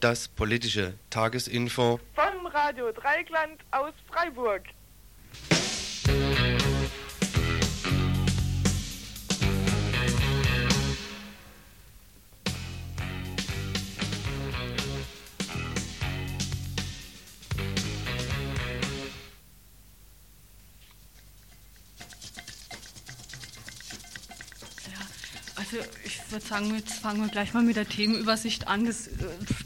das politische Tagesinfo von Radio Dreigland aus Freiburg. Sagen, jetzt fangen wir gleich mal mit der Themenübersicht an. Das, äh,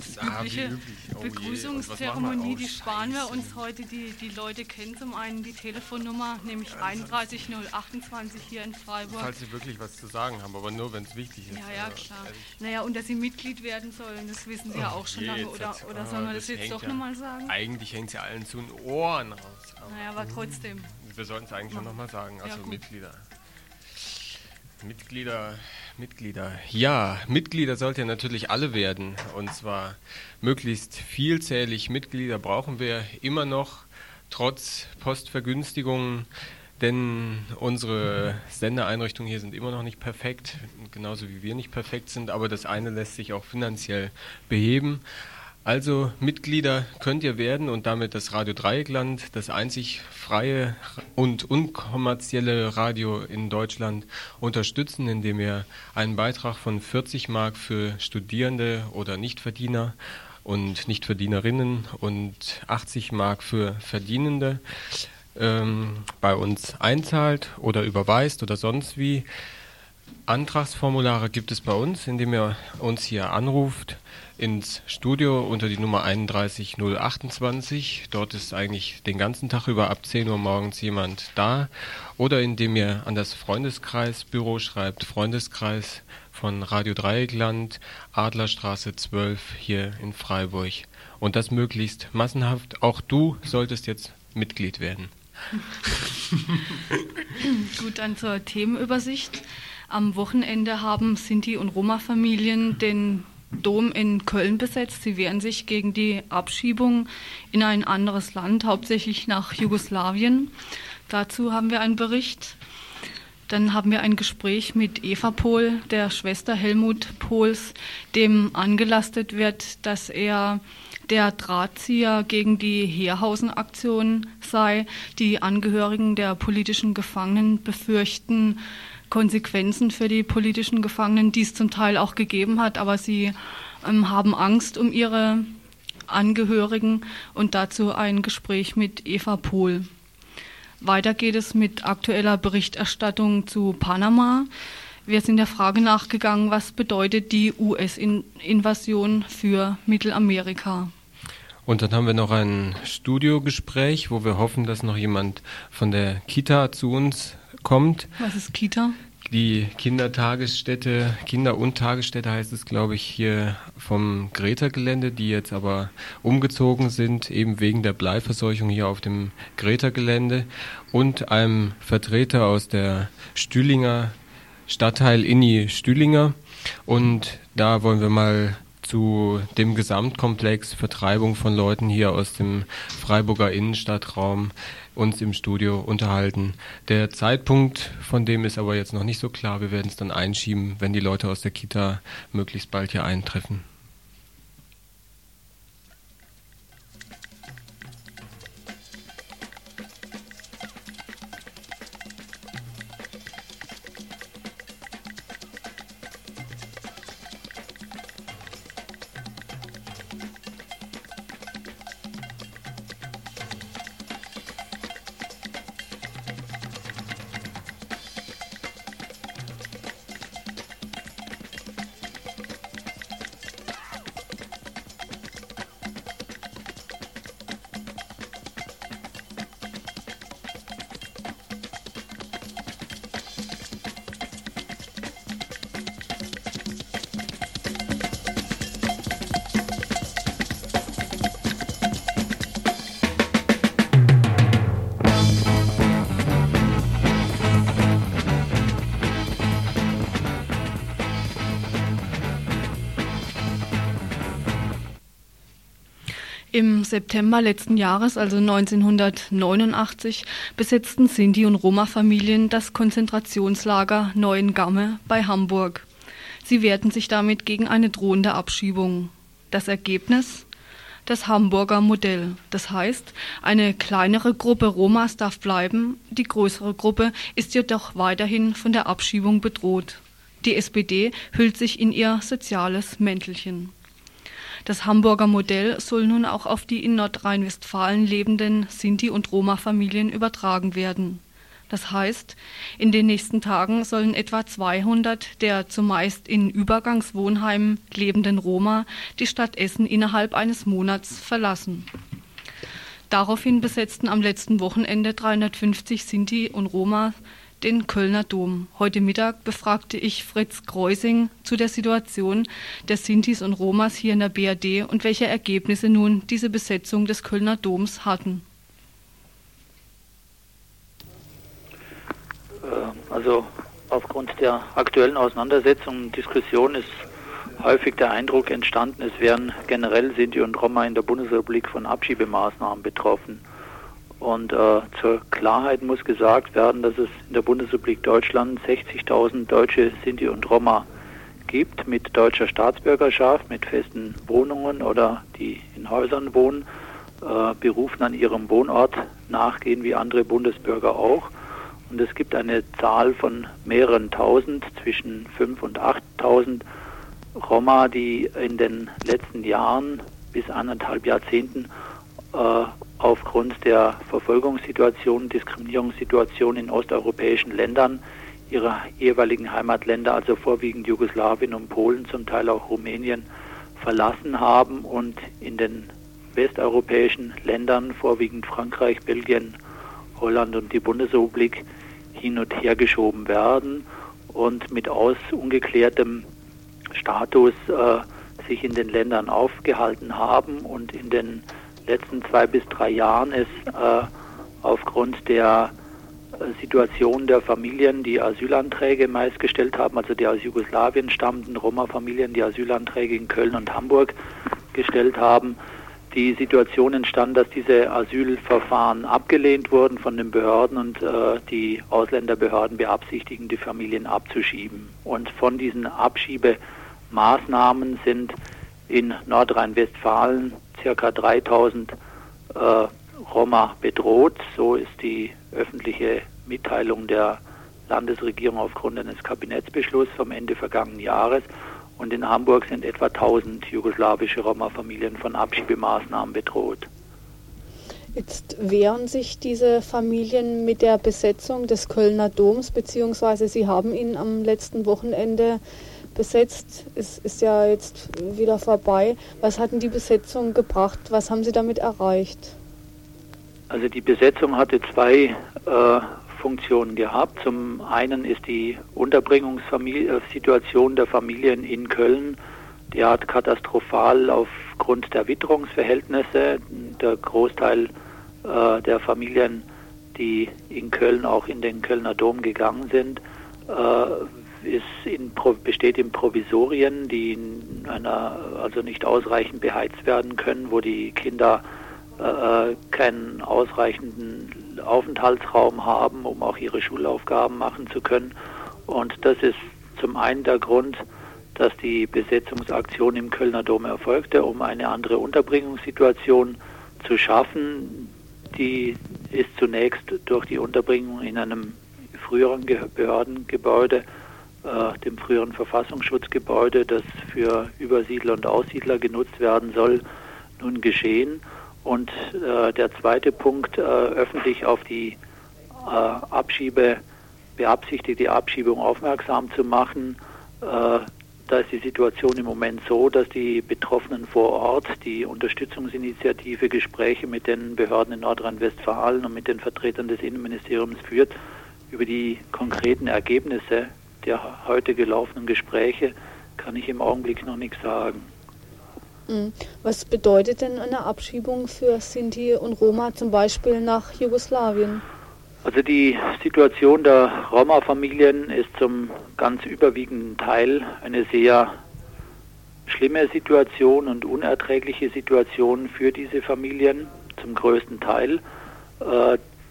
das Ah, übliche üblich. Oh. Begrüßungszeremonie, wir? die Oh, sparen wir uns heute. Die, die Leute kennen zum einen die Telefonnummer, nämlich 31028 hier in Freiburg. Falls Sie wirklich was zu sagen haben, aber nur wenn es wichtig ist. Ja, ja, Äh, klar. ehrlich. Naja, und dass sie Mitglied werden sollen, das wissen sie ja auch schon lange. Oder, oder ah, sollen wir das, das jetzt doch ja- nochmal sagen? Eigentlich hängt es ja allen zu den Ohren raus. Aber Naja, aber trotzdem. wir sollten es eigentlich schon nochmal sagen. Ja, Also. Mitglieder. Mitglieder, Mitglieder. Ja, Mitglieder sollt ihr natürlich alle werden. Und zwar möglichst vielzählig Mitglieder brauchen wir immer noch, trotz Postvergünstigungen. Denn unsere Sendeeinrichtungen hier sind immer noch nicht perfekt, genauso wie wir nicht perfekt sind, aber das eine lässt sich auch finanziell beheben. Also Mitglieder könnt ihr werden und damit das Radio Dreieckland, das einzig freie und unkommerzielle Radio in Deutschland, unterstützen, indem ihr einen Beitrag von 40 Mark für Studierende oder Nichtverdiener und Nichtverdienerinnen und 80 Mark für Verdienende ähm, bei uns einzahlt oder überweist oder sonst wie. Antragsformulare gibt es bei uns, indem ihr uns hier anruft ins Studio unter die Nummer 31028. Dort ist eigentlich den ganzen Tag über ab 10 Uhr morgens jemand da. Oder indem ihr an das Freundeskreisbüro schreibt, Freundeskreis von Radio Dreieckland, Adlerstraße 12 hier in Freiburg. Und das möglichst massenhaft. Auch du solltest jetzt Mitglied werden. Gut, dann zur Themenübersicht. Am Wochenende haben Sinti- und Roma-Familien den Dom in Köln besetzt. Sie wehren sich gegen die Abschiebung in ein anderes Land, hauptsächlich nach Jugoslawien. Dazu haben wir einen Bericht. Dann haben wir ein Gespräch mit Eva Pohl, der Schwester Helmut Pohls, dem angelastet wird, dass er der Drahtzieher gegen die Heerhausen-Aktion sei. Die Angehörigen der politischen Gefangenen befürchten Konsequenzen für die politischen Gefangenen, die es zum Teil auch gegeben hat, aber sie ähm, haben Angst um ihre Angehörigen und dazu ein Gespräch mit Eva Pohl. Weiter geht es mit aktueller Berichterstattung zu Panama. Wir sind der Frage nachgegangen, was bedeutet die US-Invasion für Mittelamerika? Und dann haben wir noch ein Studiogespräch, wo wir hoffen, dass noch jemand von der Kita zu uns kommt. Was ist Kita? Die Kindertagesstätte, Kinder- und Tagesstätte heißt es, glaube ich, hier vom Greta-Gelände, die jetzt aber umgezogen sind, eben wegen der Bleiverseuchung hier auf dem Greta-Gelände und einem Vertreter aus der Stühlinger Stadtteil Inni Stühlinger. Und da wollen wir mal zu dem Gesamtkomplex Vertreibung von Leuten hier aus dem Freiburger Innenstadtraum uns im Studio unterhalten. Der Zeitpunkt von dem ist aber jetzt noch nicht so klar. Wir werden es dann einschieben, wenn die Leute aus der Kita möglichst bald hier eintreffen. September letzten Jahres, also 1989, besetzten Sinti- und Roma-Familien das Konzentrationslager Neuengamme bei Hamburg. Sie wehrten sich damit gegen eine drohende Abschiebung. Das Ergebnis? Das Hamburger Modell. Das heißt, eine kleinere Gruppe Romas darf bleiben, die größere Gruppe ist jedoch weiterhin von der Abschiebung bedroht. Die SPD hüllt sich in ihr soziales Mäntelchen. Das Hamburger Modell soll nun auch auf die in Nordrhein-Westfalen lebenden Sinti- und Roma-Familien übertragen werden. Das heißt, in den nächsten Tagen sollen etwa 200 der zumeist in Übergangswohnheimen lebenden Roma die Stadt Essen innerhalb eines Monats verlassen. Daraufhin besetzten am letzten Wochenende 350 Sinti und Roma den Kölner Dom. Heute Mittag befragte ich Fritz Kreusing zu der Situation der Sintis und Romas hier in der BRD und welche Ergebnisse nun diese Besetzung des Kölner Doms hatten. Äh, also aufgrund der aktuellen Auseinandersetzung und Diskussion ist häufig der Eindruck entstanden, es wären generell Sinti und Roma in der Bundesrepublik von Abschiebemaßnahmen betroffen. Und äh, zur Klarheit muss gesagt werden, dass es in der Bundesrepublik Deutschland 60.000 deutsche Sinti und Roma gibt mit deutscher Staatsbürgerschaft, mit festen Wohnungen oder die in Häusern wohnen, äh, berufen an ihrem Wohnort nachgehen wie andere Bundesbürger auch. Und es gibt eine Zahl von mehreren tausend, zwischen 5.000 und 8.000 Roma, die in den letzten Jahren bis anderthalb Jahrzehnten äh, aufgrund der Verfolgungssituation, Diskriminierungssituation in osteuropäischen Ländern ihrer jeweiligen Heimatländer, also vorwiegend Jugoslawien und Polen, zum Teil auch Rumänien, verlassen haben und in den westeuropäischen Ländern, vorwiegend Frankreich, Belgien, Holland und die Bundesrepublik, hin und her geschoben werden und mit aus ungeklärtem Status äh, sich in den Ländern aufgehalten haben und in den letzten zwei bis drei Jahren ist äh, aufgrund der äh, Situation der Familien, die Asylanträge meist gestellt haben, also die aus Jugoslawien stammenden Roma-Familien, die Asylanträge in Köln und Hamburg gestellt haben, die Situation entstand, dass diese Asylverfahren abgelehnt wurden von den Behörden und äh, die Ausländerbehörden beabsichtigen, die Familien abzuschieben. Und von diesen Abschiebemaßnahmen sind in Nordrhein-Westfalen ca. 3000 äh, Roma bedroht. So ist die öffentliche Mitteilung der Landesregierung aufgrund eines Kabinettsbeschlusses vom Ende vergangenen Jahres. Und in Hamburg sind etwa 1000 jugoslawische Roma-Familien von Abschiebemaßnahmen bedroht. Jetzt wehren sich diese Familien mit der Besetzung des Kölner Doms, beziehungsweise sie haben ihn am letzten Wochenende besetzt. Es ist ja jetzt wieder vorbei. Was hat denn die Besetzung gebracht? Was haben Sie damit erreicht? Also die Besetzung hatte zwei äh, Funktionen gehabt. Zum einen ist die Unterbringungssituation der Familien in Köln derart katastrophal aufgrund der Witterungsverhältnisse. Der Großteil äh, der Familien, die in Köln auch in den Kölner Dom gegangen sind, äh, in, besteht in Provisorien, die in einer, also nicht ausreichend beheizt werden können, wo die Kinder äh, keinen ausreichenden Aufenthaltsraum haben, um auch ihre Schulaufgaben machen zu können. Und das ist zum einen der Grund, dass die Besetzungsaktion im Kölner Dom erfolgte, um eine andere Unterbringungssituation zu schaffen. Die ist zunächst durch die Unterbringung in einem früheren Behördengebäude äh, dem früheren Verfassungsschutzgebäude, das für Übersiedler und Aussiedler genutzt werden soll, nun geschehen. Und äh, der zweite Punkt, äh, öffentlich auf die äh, Abschiebe, beabsichtigte Abschiebung aufmerksam zu machen. Äh, da ist die Situation im Moment so, dass die Betroffenen vor Ort die Unterstützungsinitiative Gespräche mit den Behörden in Nordrhein-Westfalen und mit den Vertretern des Innenministeriums führt über die konkreten Ergebnisse der heute gelaufenen Gespräche kann ich im Augenblick noch nichts sagen. Mhm. Was bedeutet denn eine Abschiebung für Sinti und Roma zum Beispiel nach Jugoslawien? Also die Situation der Roma-Familien ist zum ganz überwiegenden Teil eine sehr schlimme Situation und unerträgliche Situation für diese Familien, zum größten Teil.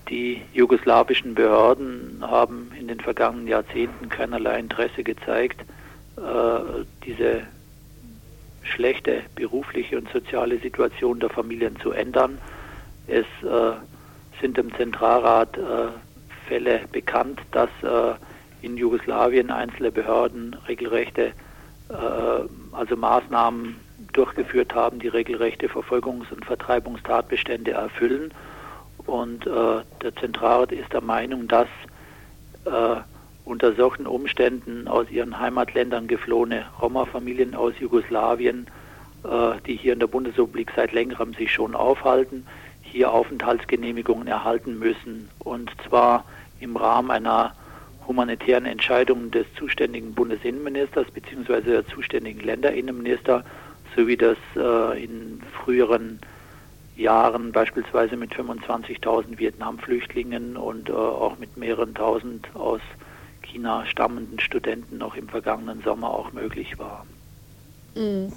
Die jugoslawischen Behörden haben in den vergangenen Jahrzehnten keinerlei Interesse gezeigt, äh, diese schlechte berufliche und soziale Situation der Familien zu ändern. Es äh, sind im Zentralrat äh, Fälle bekannt, dass in Jugoslawien einzelne Behörden regelrechte, also Maßnahmen durchgeführt haben, die regelrechte Verfolgungs- und Vertreibungstatbestände erfüllen. Und äh, der Zentralrat ist der Meinung, dass äh, unter solchen Umständen aus ihren Heimatländern geflohene Roma-Familien aus Jugoslawien, äh, die hier in der Bundesrepublik seit längerem sich schon aufhalten, hier Aufenthaltsgenehmigungen erhalten müssen. Und zwar im Rahmen einer humanitären Entscheidung des zuständigen Bundesinnenministers bzw. der zuständigen Länderinnenminister, so wie das äh, in früheren Jahren beispielsweise mit 25.000 Vietnam-Flüchtlingen und äh, auch mit mehreren tausend aus China stammenden Studenten noch im vergangenen Sommer auch möglich war. Mhm.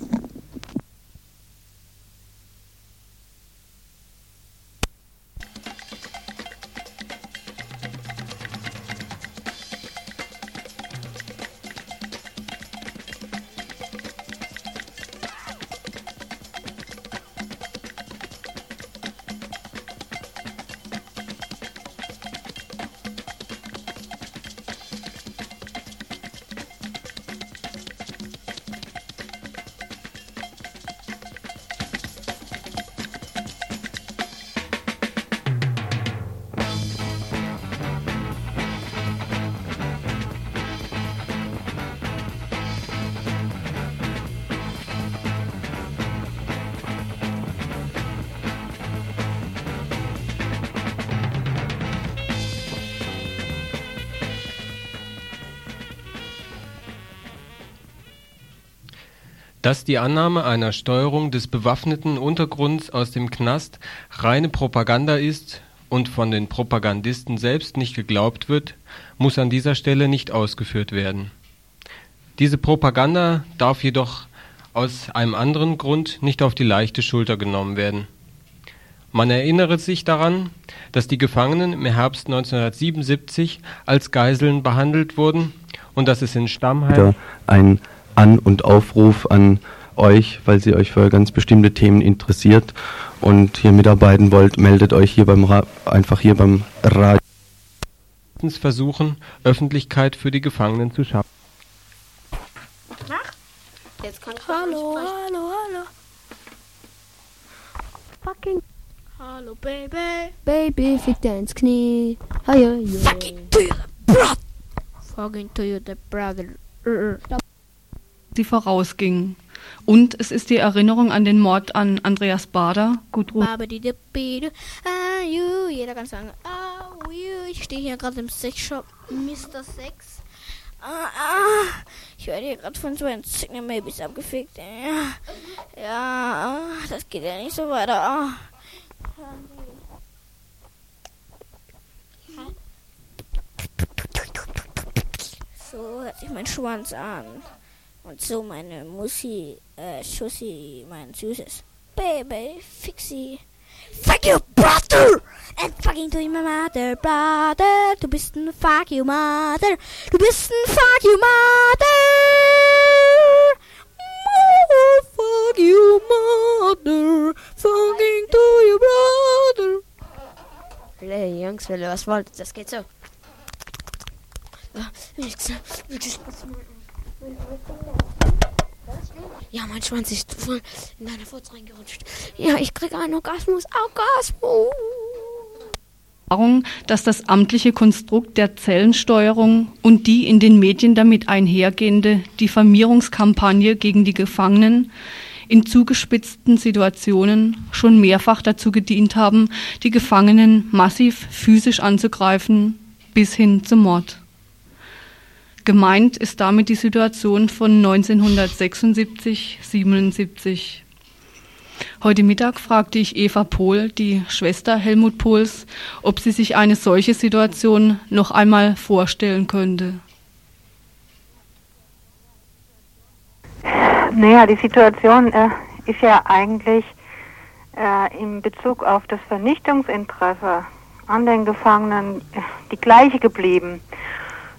Dass die Annahme einer Steuerung des bewaffneten Untergrunds aus dem Knast reine Propaganda ist und von den Propagandisten selbst nicht geglaubt wird, muss an dieser Stelle nicht ausgeführt werden. Diese Propaganda darf jedoch aus einem anderen Grund nicht auf die leichte Schulter genommen werden. Man erinnere sich daran, dass die Gefangenen im Herbst 1977 als Geiseln behandelt wurden und dass es in Stammheim ein an und Aufruf an euch, weil sie euch für ganz bestimmte Themen interessiert und hier mitarbeiten wollt, meldet euch hier beim Ra einfach hier beim Radio. Versuchen, Öffentlichkeit für die Gefangenen zu schaffen. Jetzt kann ich hallo, hallo, hallo. Fucking. Hallo, Baby. Baby, fick dir ins Knie. Hi, Fucking to your brother. Fucking to your brother. Uh die vorausgingen. Und es ist die Erinnerung an den Mord an Andreas Bader. Gudrun. Ah, jeder kann sagen, ah, ich stehe hier gerade im Sexshop Mr. Sex. Ah, ah, ich werde hier gerade von so einem Signal Maybes abgefickt. Ja, ja, das geht ja nicht so weiter. Ah. So hört sich mein Schwanz an. Und so meine Mussi, äh, Schussi, mein süßes Baby, Fixie. Fuck you, brother! And fucking to my mother, brother. Du bist ein Fuck you, mother. Du bist ein Fuck you, mother. Oh, fuck you, mother. Fucking to your brother. Hey, Jungs, ihr was wollt, das geht so. Ja, mein Schwanz ist voll in deine Furz reingerutscht. Ja, ich kriege einen Orgasmus. Orgasmus! dass das amtliche Konstrukt der Zellensteuerung und die in den Medien damit einhergehende Diffamierungskampagne gegen die Gefangenen in zugespitzten Situationen schon mehrfach dazu gedient haben, die Gefangenen massiv physisch anzugreifen bis hin zum Mord. Gemeint ist damit die Situation von 1976, 77. Heute Mittag fragte ich Eva Pohl, die Schwester Helmut Pohls, ob sie sich eine solche Situation noch einmal vorstellen könnte. Naja, die Situation äh, ist ja eigentlich äh, in Bezug auf das Vernichtungsinteresse an den Gefangenen äh, die gleiche geblieben.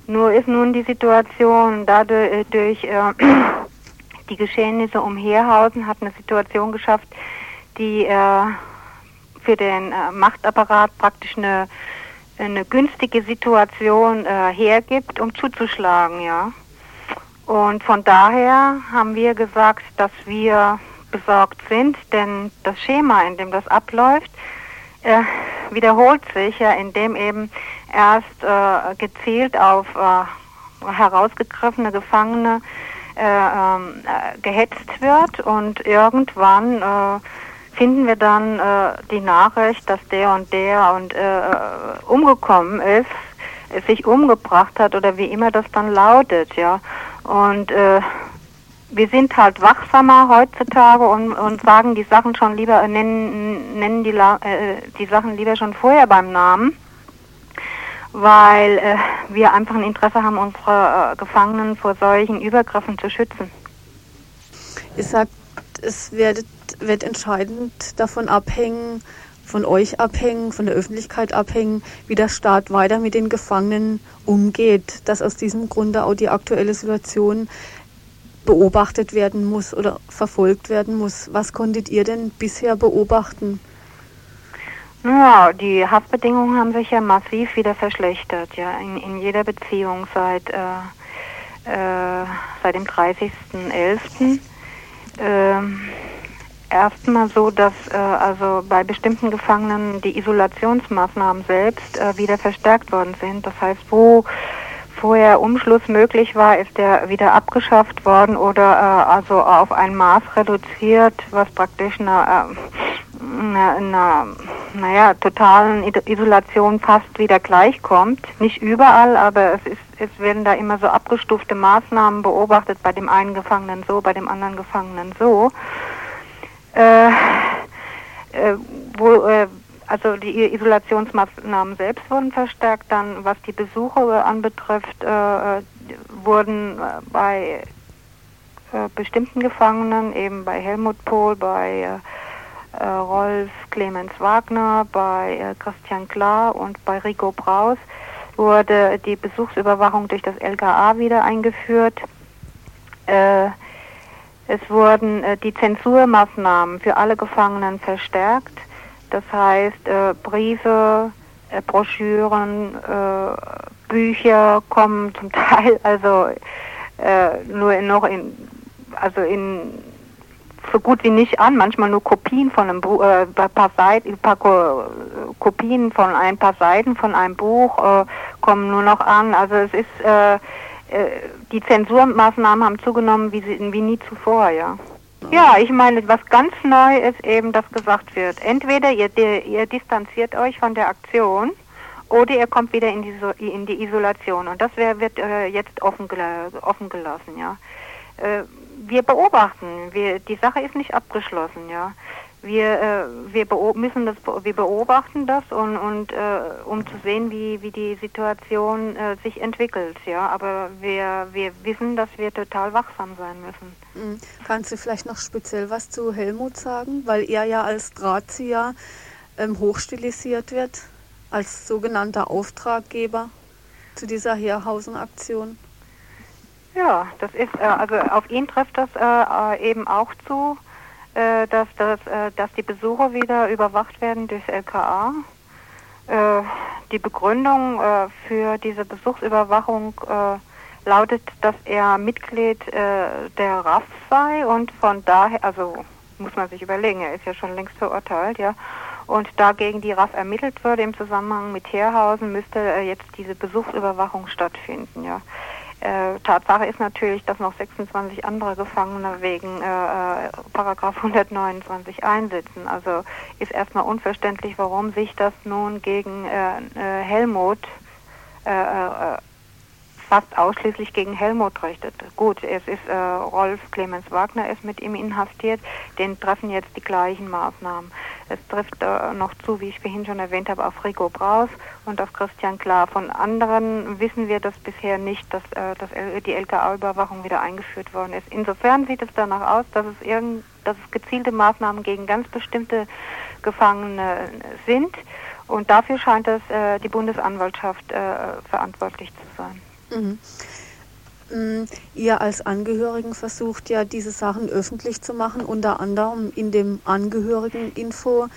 Nur ist nun die Situation dadurch, äh, die Geschehnisse um Heerhausen hat eine Situation geschafft, die äh, für den äh, Machtapparat praktisch eine, eine günstige Situation äh, hergibt, um zuzuschlagen, ja. Und von daher haben wir gesagt, dass wir besorgt sind, denn das Schema, in dem das abläuft, äh, wiederholt sich ja, indem eben erst äh, gezielt auf äh, herausgegriffene Gefangene äh, ähm, äh, gehetzt wird und irgendwann äh, finden wir dann die Nachricht, dass der und der und umgekommen ist, sich umgebracht hat oder wie immer das dann lautet, ja. Und wir sind halt wachsamer heutzutage und, und sagen die Sachen schon lieber, nennen, nennen die, äh, die Sachen lieber schon vorher beim Namen, weil äh, wir einfach ein Interesse haben, unsere äh, Gefangenen vor solchen Übergriffen zu schützen. Ihr sagt, es wird, wird entscheidend davon abhängen, von euch abhängen, von der Öffentlichkeit abhängen, wie der Staat weiter mit den Gefangenen umgeht, dass aus diesem Grunde auch die aktuelle Situation beobachtet werden muss oder verfolgt werden muss. Was konntet ihr denn bisher beobachten? Ja, die Haftbedingungen haben sich ja massiv wieder verschlechtert, ja, in, in jeder Beziehung seit, äh, äh, seit dem 30.11. Ähm, erstmal so, dass äh, also bei bestimmten Gefangenen die Isolationsmaßnahmen selbst äh, wieder verstärkt worden sind. Das heißt, wo vorher Umschluss möglich war, ist der wieder abgeschafft worden oder äh, also auf ein Maß reduziert, was praktisch einer, äh, einer, einer naja, totalen Isolation fast wieder gleichkommt. Nicht überall, aber es ist es werden da immer so abgestufte Maßnahmen beobachtet, bei dem einen Gefangenen so, bei dem anderen Gefangenen so. Äh, äh, wo, äh, also die Isolationsmaßnahmen selbst wurden verstärkt. Dann, was die Besuche anbetrifft, äh, wurden äh, bei äh, bestimmten Gefangenen, eben bei Helmut Pohl, bei äh, Rolf Clemens Wagner, bei Christian Klar und bei Rico Braus, wurde die Besuchsüberwachung durch das LKA wieder eingeführt. es wurden die Zensurmaßnahmen für alle Gefangenen verstärkt. Das heißt, äh, Briefe, äh, Broschüren, äh, Bücher kommen zum Teil also äh, nur noch in, also in so gut wie nicht an, manchmal nur Kopien von einem Buch, äh, paar Seiten, ein paar Ko Kopien von ein paar Seiten von einem Buch äh, kommen nur noch an. Also es ist äh, äh, die Zensurmaßnahmen haben zugenommen wie, sie, wie nie zuvor, ja. Ja, ich meine, was ganz neu ist eben, dass gesagt wird, entweder ihr, ihr distanziert euch von der Aktion oder ihr kommt wieder in die, in die Isolation. Und das wär, wird äh, jetzt offen, offen gelassen, ja. Äh, wir beobachten, wir, die Sache ist nicht abgeschlossen, ja. Wir, äh, wir müssen das, wir beobachten das und, und äh, um zu sehen, wie, wie die Situation äh, sich entwickelt, ja. Aber wir, wir wissen, dass wir total wachsam sein müssen. Mhm. Kannst du vielleicht noch speziell was zu Helmut sagen, weil er ja als Drahtzieher ähm, hochstilisiert wird, als sogenannter Auftraggeber zu dieser Heerhausen-Aktion? Ja, das ist äh, also auf ihn trifft das äh, äh eben auch zu dass, dass, dass die Besucher wieder überwacht werden durch LKA. Die Begründung für diese Besuchsüberwachung lautet, dass er Mitglied der RAF sei und von daher, also muss man sich überlegen, er ist ja schon längst verurteilt, ja, und da gegen die RAF ermittelt würde im Zusammenhang mit Heerhausen, müsste jetzt diese Besuchsüberwachung stattfinden, ja. Äh, Tatsache ist natürlich, dass noch 26 andere Gefangene wegen äh, äh Paragraph 129 einsitzen. Also ist erstmal unverständlich, warum sich das nun gegen äh, äh Helmut äh, äh, fast ausschließlich gegen Helmut richtet. Gut, es ist äh, Rolf Clemens Wagner ist mit ihm inhaftiert, den treffen jetzt die gleichen Maßnahmen. Es trifft äh, noch zu, wie ich vorhin schon erwähnt habe, auf Rico Braus und auf Christian Klar. Von anderen wissen wir das bisher nicht, dass, äh, dass die LKA-Überwachung wieder eingeführt worden ist. Insofern sieht es danach aus, dass es, irgend, dass es gezielte Maßnahmen gegen ganz bestimmte Gefangene sind. Und dafür scheint es äh, die Bundesanwaltschaft äh, verantwortlich zu sein. Mhm. Mm, ihr als Angehörigen versucht ja, diese Sachen öffentlich zu machen, unter anderem in dem Angehörigeninfo.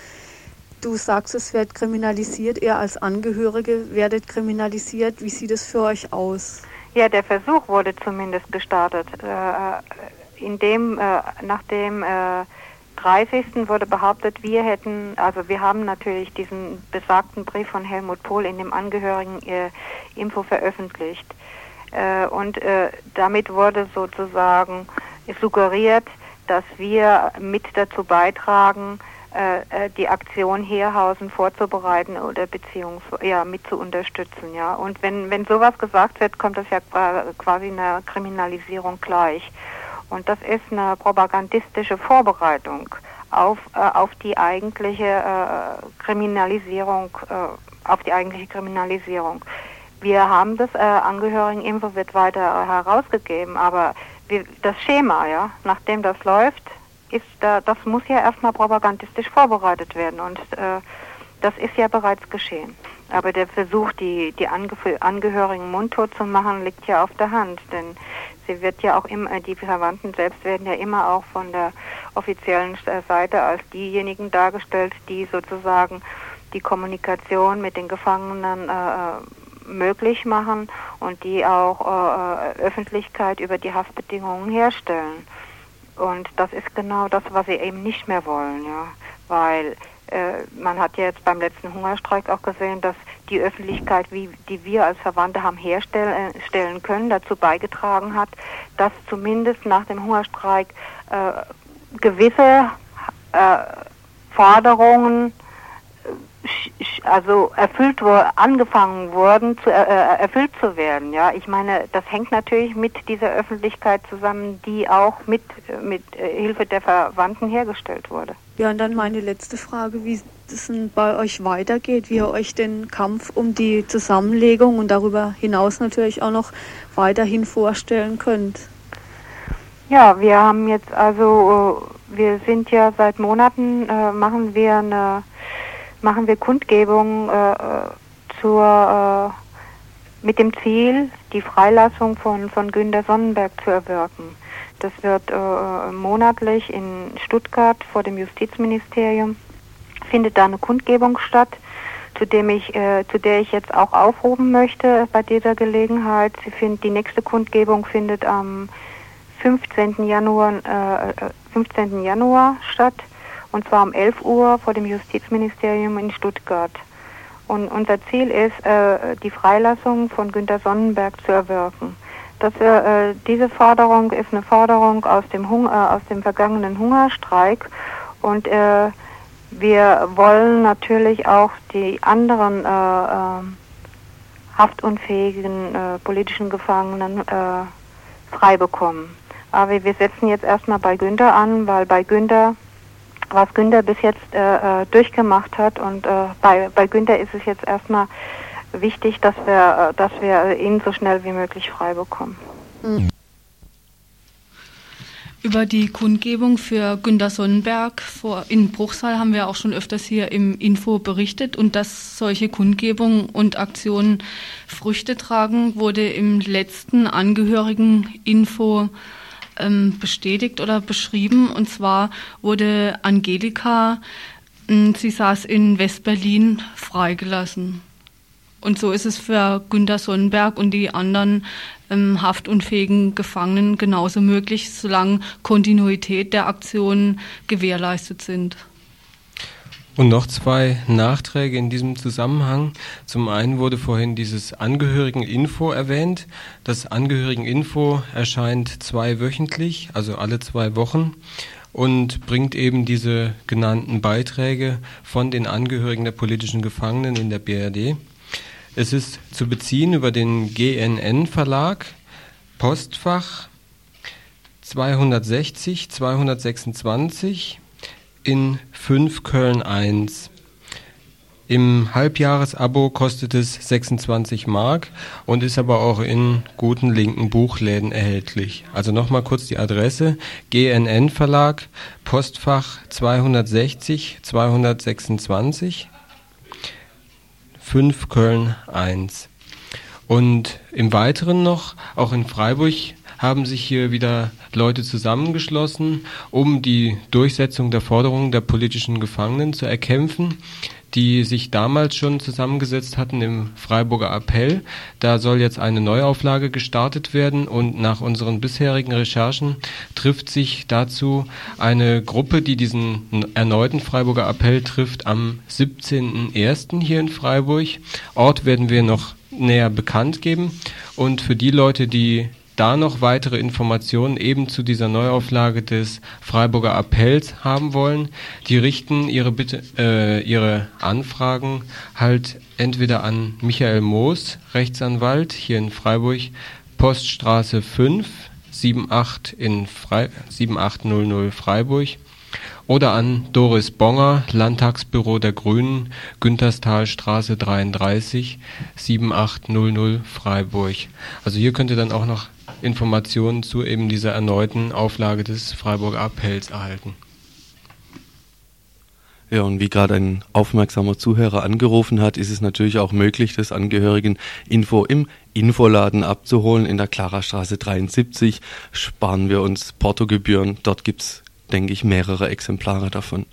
Du sagst, es wird kriminalisiert, ihr als Angehörige werdet kriminalisiert. Wie sieht es für euch aus? Ja, der Versuch wurde zumindest gestartet. Äh, in dem, äh, nach dem äh, 30. wurde behauptet, wir hätten, also wir haben natürlich diesen besagten Brief von Helmut Pohl in dem Angehörigen-Info veröffentlicht. Äh, und äh, damit wurde sozusagen suggeriert, dass wir mit dazu beitragen, äh, die Aktion Heerhausen vorzubereiten oder beziehungsweise ja mit zu unterstützen, ja. Und wenn wenn sowas gesagt wird, kommt das ja quasi einer Kriminalisierung gleich. Und das ist eine propagandistische Vorbereitung auf äh, auf die eigentliche äh, Kriminalisierung, äh, auf die eigentliche Kriminalisierung. Wir haben das äh, Angehörigeninfo wird weiter herausgegeben, aber wir, das Schema, ja, nachdem das läuft, ist äh, das muss ja erstmal propagandistisch vorbereitet werden und äh, das ist ja bereits geschehen. Aber der Versuch, die, die Ange Angehörigen mundtot zu machen, liegt ja auf der Hand, denn sie wird ja auch immer, die Verwandten selbst werden ja immer auch von der offiziellen Seite als diejenigen dargestellt, die sozusagen die Kommunikation mit den Gefangenen äh, äh möglich machen und die auch äh, Öffentlichkeit über die Haftbedingungen herstellen. Und das ist genau das, was sie eben nicht mehr wollen, ja, weil äh, man hat ja jetzt beim letzten Hungerstreik auch gesehen, dass die Öffentlichkeit, wie, die wir als Verwandte haben herstellen können, dazu beigetragen hat, dass zumindest nach dem Hungerstreik äh, gewisse äh, Forderungen also erfüllt angefangen wurden, zu, äh, äh, erfüllt zu werden. Ja, ich meine, das hängt natürlich mit dieser Öffentlichkeit zusammen, die auch mit mit äh, Hilfe der Verwandten hergestellt wurde. Ja, und dann meine letzte Frage, wie es denn bei euch weitergeht, wie ihr euch den Kampf um die Zusammenlegung und darüber hinaus natürlich auch noch weiterhin vorstellen könnt. Ja, wir haben jetzt also, äh, wir sind ja seit Monaten, äh, machen wir eine machen wir Kundgebungen äh, zur, äh, mit dem Ziel, die Freilassung von, von Günter Sonnenberg zu erwirken. Das wird äh, monatlich in Stuttgart vor dem Justizministerium, findet da eine Kundgebung statt, zu, dem ich, äh, zu der ich jetzt auch aufrufen möchte bei dieser Gelegenheit. Sie find, die nächste Kundgebung findet am 15. Januar, äh, 15. Äh, Januar statt und zwar um 11 Uhr vor dem Justizministerium in Stuttgart. Und unser Ziel ist, äh, die Freilassung von Günter Sonnenberg zu erwirken. Das, äh, diese Forderung ist eine Forderung aus dem, Hung äh, aus dem vergangenen Hungerstreik und äh, wir wollen natürlich auch die anderen äh, äh, haftunfähigen äh, politischen Gefangenen frei bekommen. Aber wir setzen jetzt erstmal bei Günther an, weil bei Günther was Günther bis jetzt äh, äh, durchgemacht hat. Und äh, bei, bei Günther ist es jetzt erstmal wichtig, dass wir, äh, dass wir ihn so schnell wie möglich frei bekommen. Mhm. Über die Kundgebung für Günter Sonnenberg vor, in Bruchsal haben wir auch schon öfters hier im Info berichtet und dass solche Kundgebungen und Aktionen Früchte tragen, wurde im letzten Angehörigen-Info ähm, bestätigt oder beschrieben. Und zwar wurde Angelika, äh, sie saß in Westberlin, freigelassen. Und so ist es für Günter Sonnenberg und die anderen ähm, haftunfähigen Gefangenen genauso möglich, solange Kontinuität der Aktionen gewährleistet sind. Und noch zwei Nachträge in diesem Zusammenhang. Zum einen wurde vorhin dieses Angehörigeninfo erwähnt. Das Angehörigeninfo erscheint zweiwöchentlich, also alle zwei Wochen und bringt eben diese genannten Beiträge von den Angehörigen der politischen Gefangenen in der BRD. Es ist zu beziehen über den GNN Verlag, Postfach 260 226 in 5 Köln 1. Im Halbjahresabo kostet es 26 Mark und ist aber auch in guten linken Buchläden erhältlich. Also nochmal kurz die Adresse: GNN Verlag, Postfach 260 226 5 Köln 1. Und im Weiteren noch, auch in Freiburg haben sich hier wieder Leute zusammengeschlossen, um die Durchsetzung der Forderungen der politischen Gefangenen zu erkämpfen die sich damals schon zusammengesetzt hatten im Freiburger Appell. Da soll jetzt eine Neuauflage gestartet werden und nach unseren bisherigen Recherchen trifft sich dazu eine Gruppe, die diesen erneuten Freiburger Appell trifft, am 17.01. hier in Freiburg. Ort werden wir noch näher bekannt geben und für die Leute, die da noch weitere Informationen eben zu dieser Neuauflage des Freiburger Appells haben wollen, die richten ihre Bitte, äh, ihre Anfragen halt entweder an Michael Moos, Rechtsanwalt hier in Freiburg, Poststraße 5, 78 in Fre 7800 Freiburg oder an Doris Bonger, Landtagsbüro der Grünen, Günterstalstraße 33, 7800 Freiburg. Also hier könnt ihr dann auch noch Informationen zu eben dieser erneuten Auflage des Freiburger Appells erhalten. Ja, und wie gerade ein aufmerksamer Zuhörer angerufen hat, ist es natürlich auch möglich, das Angehörigen Info im Infoladen abzuholen in der Klarastraße 73. Sparen wir uns Portogebühren. Dort gibt es, denke ich, mehrere Exemplare davon.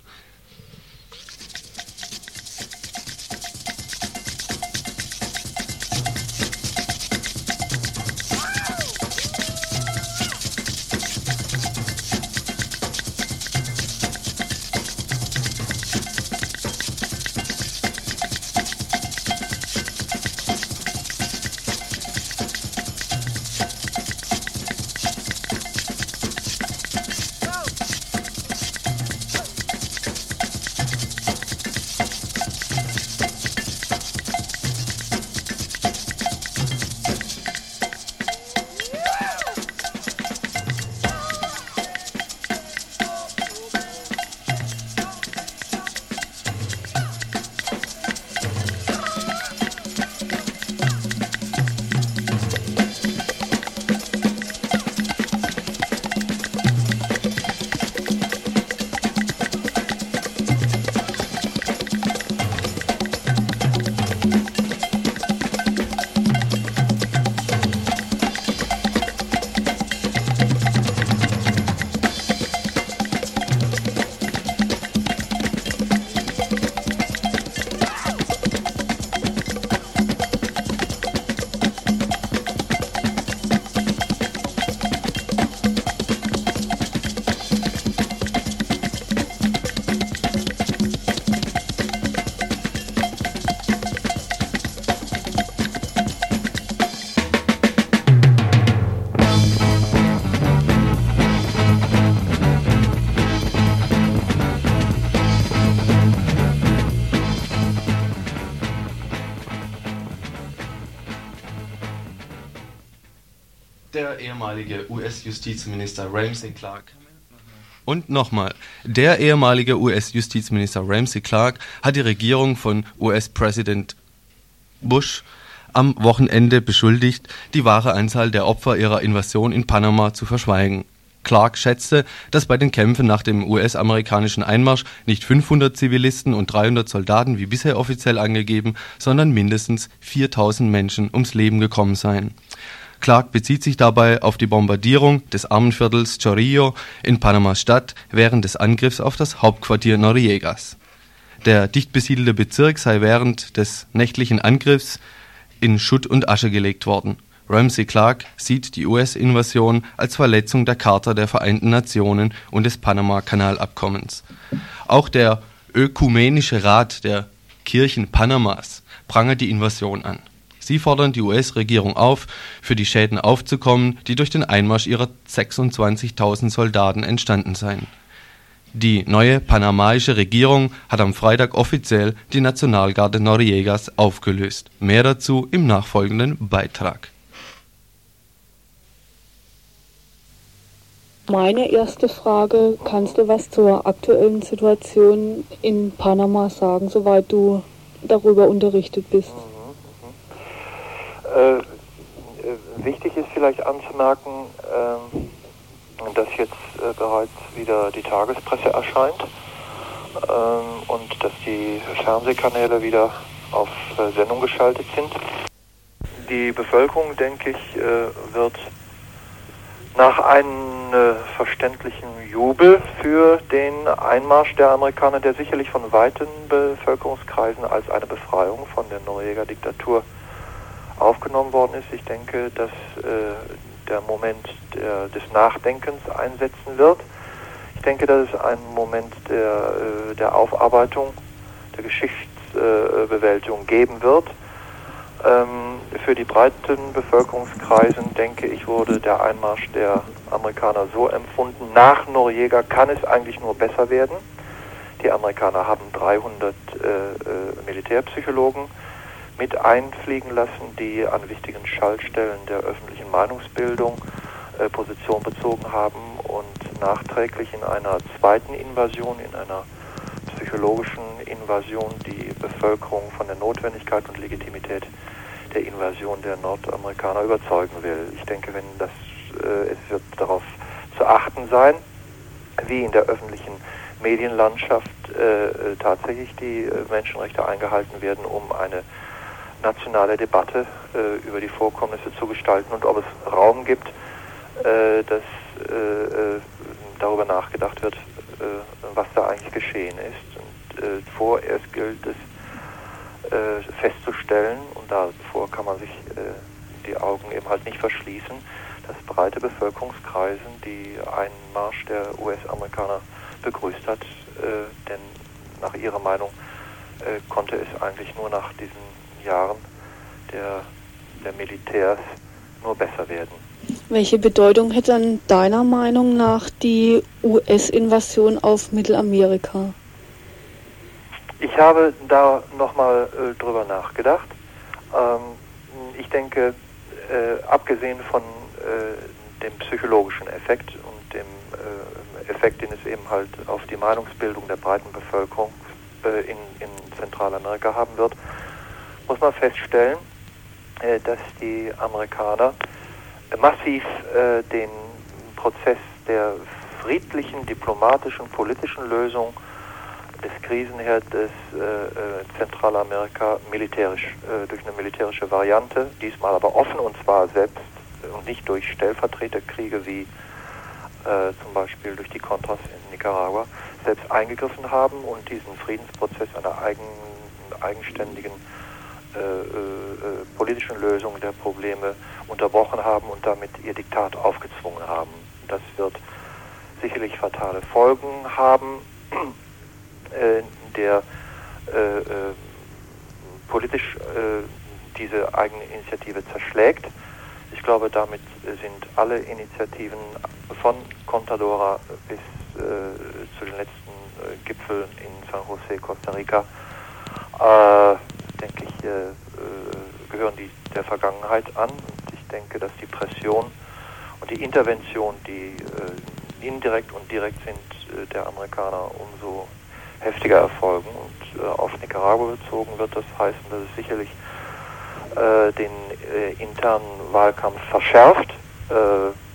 US-Justizminister Ramsey Clark. Und nochmal, der ehemalige US-Justizminister Ramsey Clark hat die Regierung von US-Präsident Bush am Wochenende beschuldigt, die wahre Anzahl der Opfer ihrer Invasion in Panama zu verschweigen. Clark schätzte, dass bei den Kämpfen nach dem US-amerikanischen Einmarsch nicht 500 Zivilisten und 300 Soldaten wie bisher offiziell angegeben, sondern mindestens 4000 Menschen ums Leben gekommen seien. Clark bezieht sich dabei auf die Bombardierung des Armenviertels Chorrillo in Panama-Stadt während des Angriffs auf das Hauptquartier Noriegas. Der dicht besiedelte Bezirk sei während des nächtlichen Angriffs in Schutt und Asche gelegt worden. Ramsey Clark sieht die US-Invasion als Verletzung der Charta der Vereinten Nationen und des Panama-Kanalabkommens. Auch der Ökumenische Rat der Kirchen Panamas prangert die Invasion an. Sie fordern die US-Regierung auf, für die Schäden aufzukommen, die durch den Einmarsch ihrer 26.000 Soldaten entstanden seien. Die neue panamaische Regierung hat am Freitag offiziell die Nationalgarde Noriegas aufgelöst. Mehr dazu im nachfolgenden Beitrag. Meine erste Frage, kannst du was zur aktuellen Situation in Panama sagen, soweit du darüber unterrichtet bist? Äh, äh, wichtig ist vielleicht anzumerken, äh, dass jetzt äh, bereits wieder die Tagespresse erscheint ähm, und dass die Fernsehkanäle wieder auf äh, Sendung geschaltet sind. die Bevölkerung, denke ich, äh, wird nach einem äh, verständlichen Jubel für den Einmarsch der Amerikaner, der sicherlich von weiten Bevölkerungskreisen als eine Befreiung von der Norweger Diktatur aufgenommen worden ist. Ich denke, dass äh, der Moment der, des Nachdenkens einsetzen wird. Ich denke, dass es einen Moment der, äh, der Aufarbeitung, der Geschichtsbewältigung geben wird. Ähm, für die breiten Bevölkerungskreisen, denke ich, wurde der Einmarsch der Amerikaner so empfunden. Nach Noriega kann es eigentlich nur besser werden. Die Amerikaner haben 300 äh, äh, Militärpsychologen mit einfliegen lassen, die an wichtigen Schaltstellen der öffentlichen Meinungsbildung äh, Position bezogen haben und nachträglich in einer zweiten Invasion, in einer psychologischen Invasion die Bevölkerung von der Notwendigkeit und Legitimität der Invasion der Nordamerikaner überzeugen will. Ich denke, wenn das, äh, es wird darauf zu achten sein, wie in der öffentlichen Medienlandschaft äh, tatsächlich die äh, Menschenrechte eingehalten werden, um eine nationale Debatte äh, über die Vorkommnisse zu gestalten und ob es Raum gibt, äh, dass äh, äh darüber nachgedacht wird, äh, was da eigentlich geschehen ist. Und äh, vorerst gilt es festzustellen, und davor kann man sich die Augen eben halt nicht verschließen, dass breite Bevölkerungskreisen die Einmarsch der US-Amerikaner begrüßt hat, denn nach ihrer Meinung konnte es eigentlich nur nach diesen Jahren der, der Militärs nur besser werden. Welche Bedeutung hätte dann deiner Meinung nach die US-Invasion auf Mittelamerika? Ich habe da nochmal äh, drüber nachgedacht. Ähm, ich denke, äh, abgesehen von äh, dem psychologischen Effekt und dem äh, Effekt, den es eben halt auf die Meinungsbildung der breiten Bevölkerung äh, in, in Zentralamerika haben wird, muss man feststellen, äh, dass die Amerikaner massiv äh, den Prozess der friedlichen, diplomatischen, politischen Lösung des Krisenherdes äh, Zentralamerika militärisch, durch eine militärische Variante, diesmal aber offen und zwar selbst und nicht durch Stellvertreterkriege wie äh, zum Beispiel durch die Contras in Nicaragua, selbst eingegriffen haben und diesen Friedensprozess einer eigen, eigenständigen äh, äh, politischen Lösung der Probleme unterbrochen haben und damit ihr Diktat aufgezwungen haben. Das wird sicherlich fatale Folgen haben, äh, der äh, äh, politisch äh, diese eigene Initiative zerschlägt. Ich glaube, damit sind alle Initiativen von Contadora bis zu den letzten Gipfeln in San Jose, Costa Rica, denke ich, äh, äh, gehören die der Vergangenheit an. Und ich denke, dass die Pression und die Intervention, die äh, indirekt und direkt sind, der Amerikaner umso heftiger erfolgen. Und auf Nicaragua bezogen wird das heißen, dass es sicherlich den internen Wahlkampf verschärft.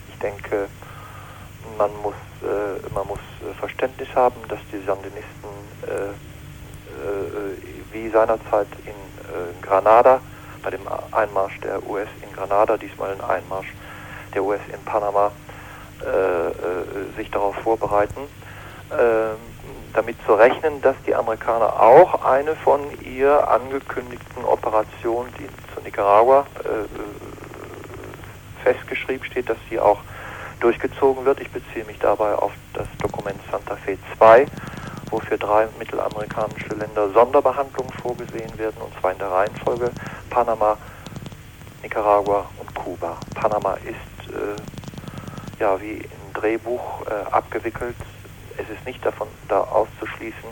ich denke, man muss, man muss Verständnis haben, dass die Sandinisten wie seinerzeit in äh, Granada, bei dem Einmarsch der US in Granada, diesmal ein Einmarsch der US in Panama, äh, äh, sich darauf vorbereiten, ähm, damit zu rechnen, dass die Amerikaner auch eine von ihr angekündigten Operationen, die zu Nicaragua festgeschrieben steht, dass sie auch durchgezogen wird. Ich beziehe mich dabei auf das Dokument Santa Fe 2, wo für drei mittelamerikanische Länder Sonderbehandlungen vorgesehen werden, und zwar in der Reihenfolge Panama, Nicaragua und Kuba. Panama ist äh, ja wie im Drehbuch äh, abgewickelt. Es ist nicht davon da auszuschließen,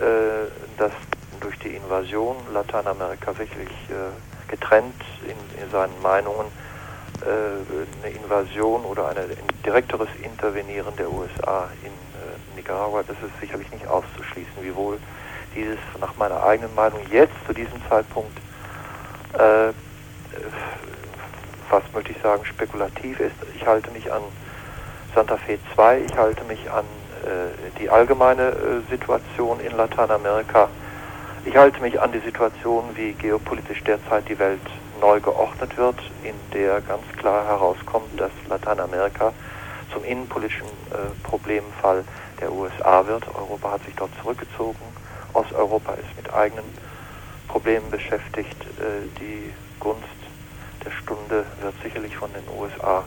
äh, dass durch die Invasion Lateinamerika wirklich äh, getrennt in, in, seinen Meinungen äh, eine Invasion oder ein direkteres Intervenieren der USA in Nicaragua, das ist sicherlich nicht auszuschließen, wiewohl dieses nach meiner eigenen Meinung jetzt zu diesem Zeitpunkt äh, fast möchte ich sagen spekulativ ist. Ich halte mich an Santa Fe 2, ich halte mich an äh, die allgemeine äh, Situation in Lateinamerika. Ich halte mich an die Situation, wie geopolitisch derzeit die Welt neu geordnet wird, in der ganz klar herauskommt, dass Lateinamerika zum innenpolitischen äh, Problemfall der USA wird. Europa hat sich dort zurückgezogen. Osteuropa ist mit eigenen Problemen beschäftigt. Äh, die Gunst der Stunde wird sicherlich von den USA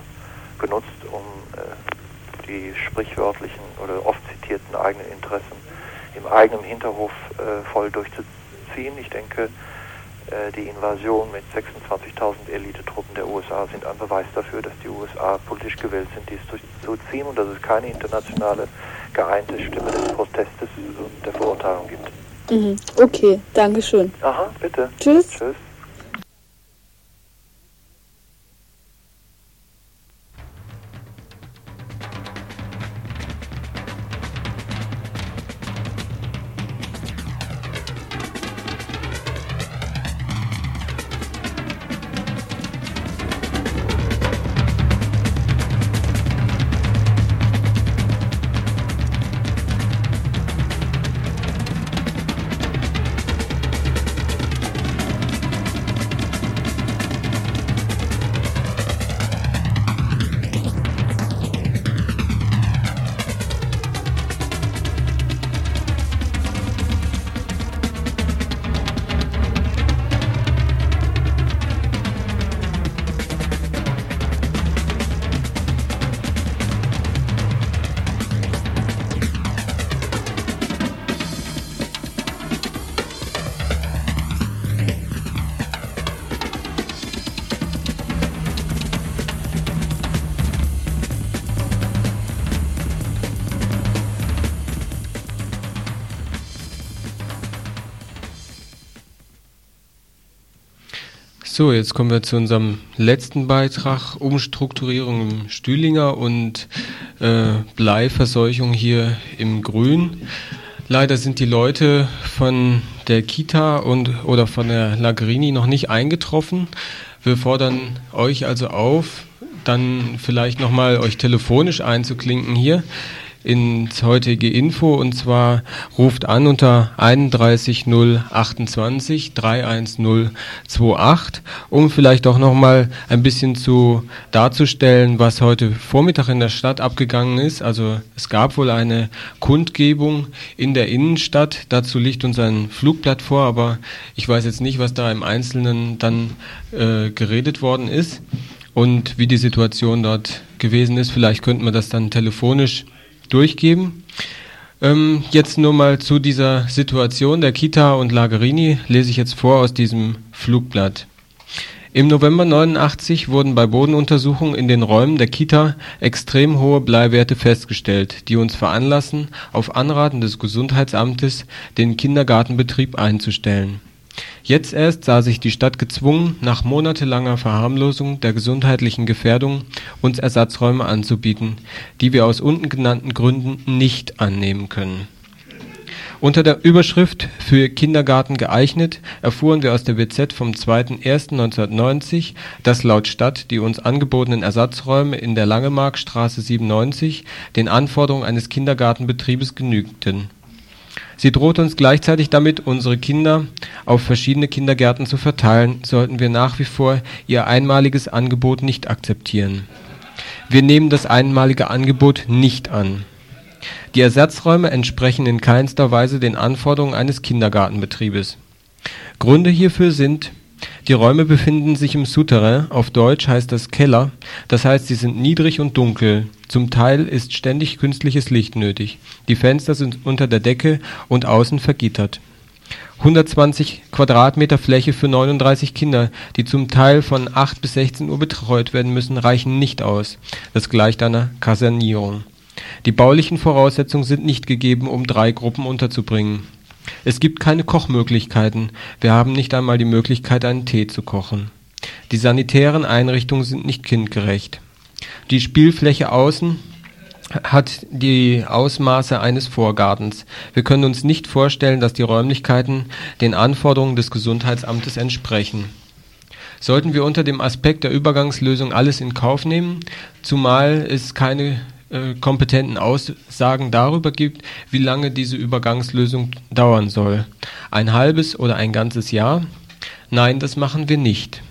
genutzt, um äh, die sprichwörtlichen oder oft zitierten eigenen Interessen im eigenen Hinterhof äh, voll durchzuziehen. Ich denke, die Invasion mit 26.000 Elitetruppen der USA sind ein Beweis dafür, dass die USA politisch gewillt sind, dies durchzuziehen und dass es keine internationale geeinte Stimme des Protestes und der Verurteilung gibt. Mhm. Okay, danke schön. Aha, bitte. Tschüss. Tschüss. So, jetzt kommen wir zu unserem letzten Beitrag, Umstrukturierung im Stühlinger und äh, Bleiverseuchung hier im Grün. Leider sind die Leute von der Kita und oder von der Lagrini noch nicht eingetroffen. Wir fordern euch also auf, dann vielleicht nochmal euch telefonisch einzuklinken hier ins heutige Info und zwar ruft an unter 31028 31028, um vielleicht auch nochmal ein bisschen zu darzustellen, was heute Vormittag in der Stadt abgegangen ist. Also es gab wohl eine Kundgebung in der Innenstadt. Dazu liegt uns ein Flugblatt vor, aber ich weiß jetzt nicht, was da im Einzelnen dann äh, geredet worden ist und wie die Situation dort gewesen ist. Vielleicht könnten wir das dann telefonisch durchgeben. Ähm, jetzt nur mal zu dieser Situation der Kita und Lagerini lese ich jetzt vor aus diesem Flugblatt. Im November 89 wurden bei Bodenuntersuchungen in den Räumen der Kita extrem hohe Bleiwerte festgestellt, die uns veranlassen, auf Anraten des Gesundheitsamtes den Kindergartenbetrieb einzustellen. Jetzt erst sah sich die Stadt gezwungen, nach monatelanger Verharmlosung der gesundheitlichen Gefährdung uns Ersatzräume anzubieten, die wir aus unten genannten Gründen nicht annehmen können. Unter der Überschrift für Kindergarten geeignet erfuhren wir aus der WZ vom 2.1.1990, dass laut Stadt die uns angebotenen Ersatzräume in der Langemarkstraße 97 den Anforderungen eines Kindergartenbetriebes genügten Sie droht uns gleichzeitig damit, unsere Kinder auf verschiedene Kindergärten zu verteilen, sollten wir nach wie vor ihr einmaliges Angebot nicht akzeptieren. Wir nehmen das einmalige Angebot nicht an. Die Ersatzräume entsprechen in keinster Weise den Anforderungen eines Kindergartenbetriebes. Gründe hierfür sind die Räume befinden sich im Souterrain, auf Deutsch heißt das Keller, das heißt sie sind niedrig und dunkel, zum Teil ist ständig künstliches Licht nötig, die Fenster sind unter der Decke und außen vergittert. 120 Quadratmeter Fläche für 39 Kinder, die zum Teil von 8 bis 16 Uhr betreut werden müssen, reichen nicht aus. Das gleicht einer Kasernierung. Die baulichen Voraussetzungen sind nicht gegeben, um drei Gruppen unterzubringen. Es gibt keine Kochmöglichkeiten, wir haben nicht einmal die Möglichkeit, einen Tee zu kochen. Die sanitären Einrichtungen sind nicht kindgerecht. Die Spielfläche außen hat die Ausmaße eines Vorgartens. Wir können uns nicht vorstellen, dass die Räumlichkeiten den Anforderungen des Gesundheitsamtes entsprechen. Sollten wir unter dem Aspekt der Übergangslösung alles in Kauf nehmen, zumal es keine äh, kompetenten Aussagen darüber gibt, wie lange diese Übergangslösung dauern soll. Ein halbes oder ein ganzes Jahr? Nein, das machen wir nicht.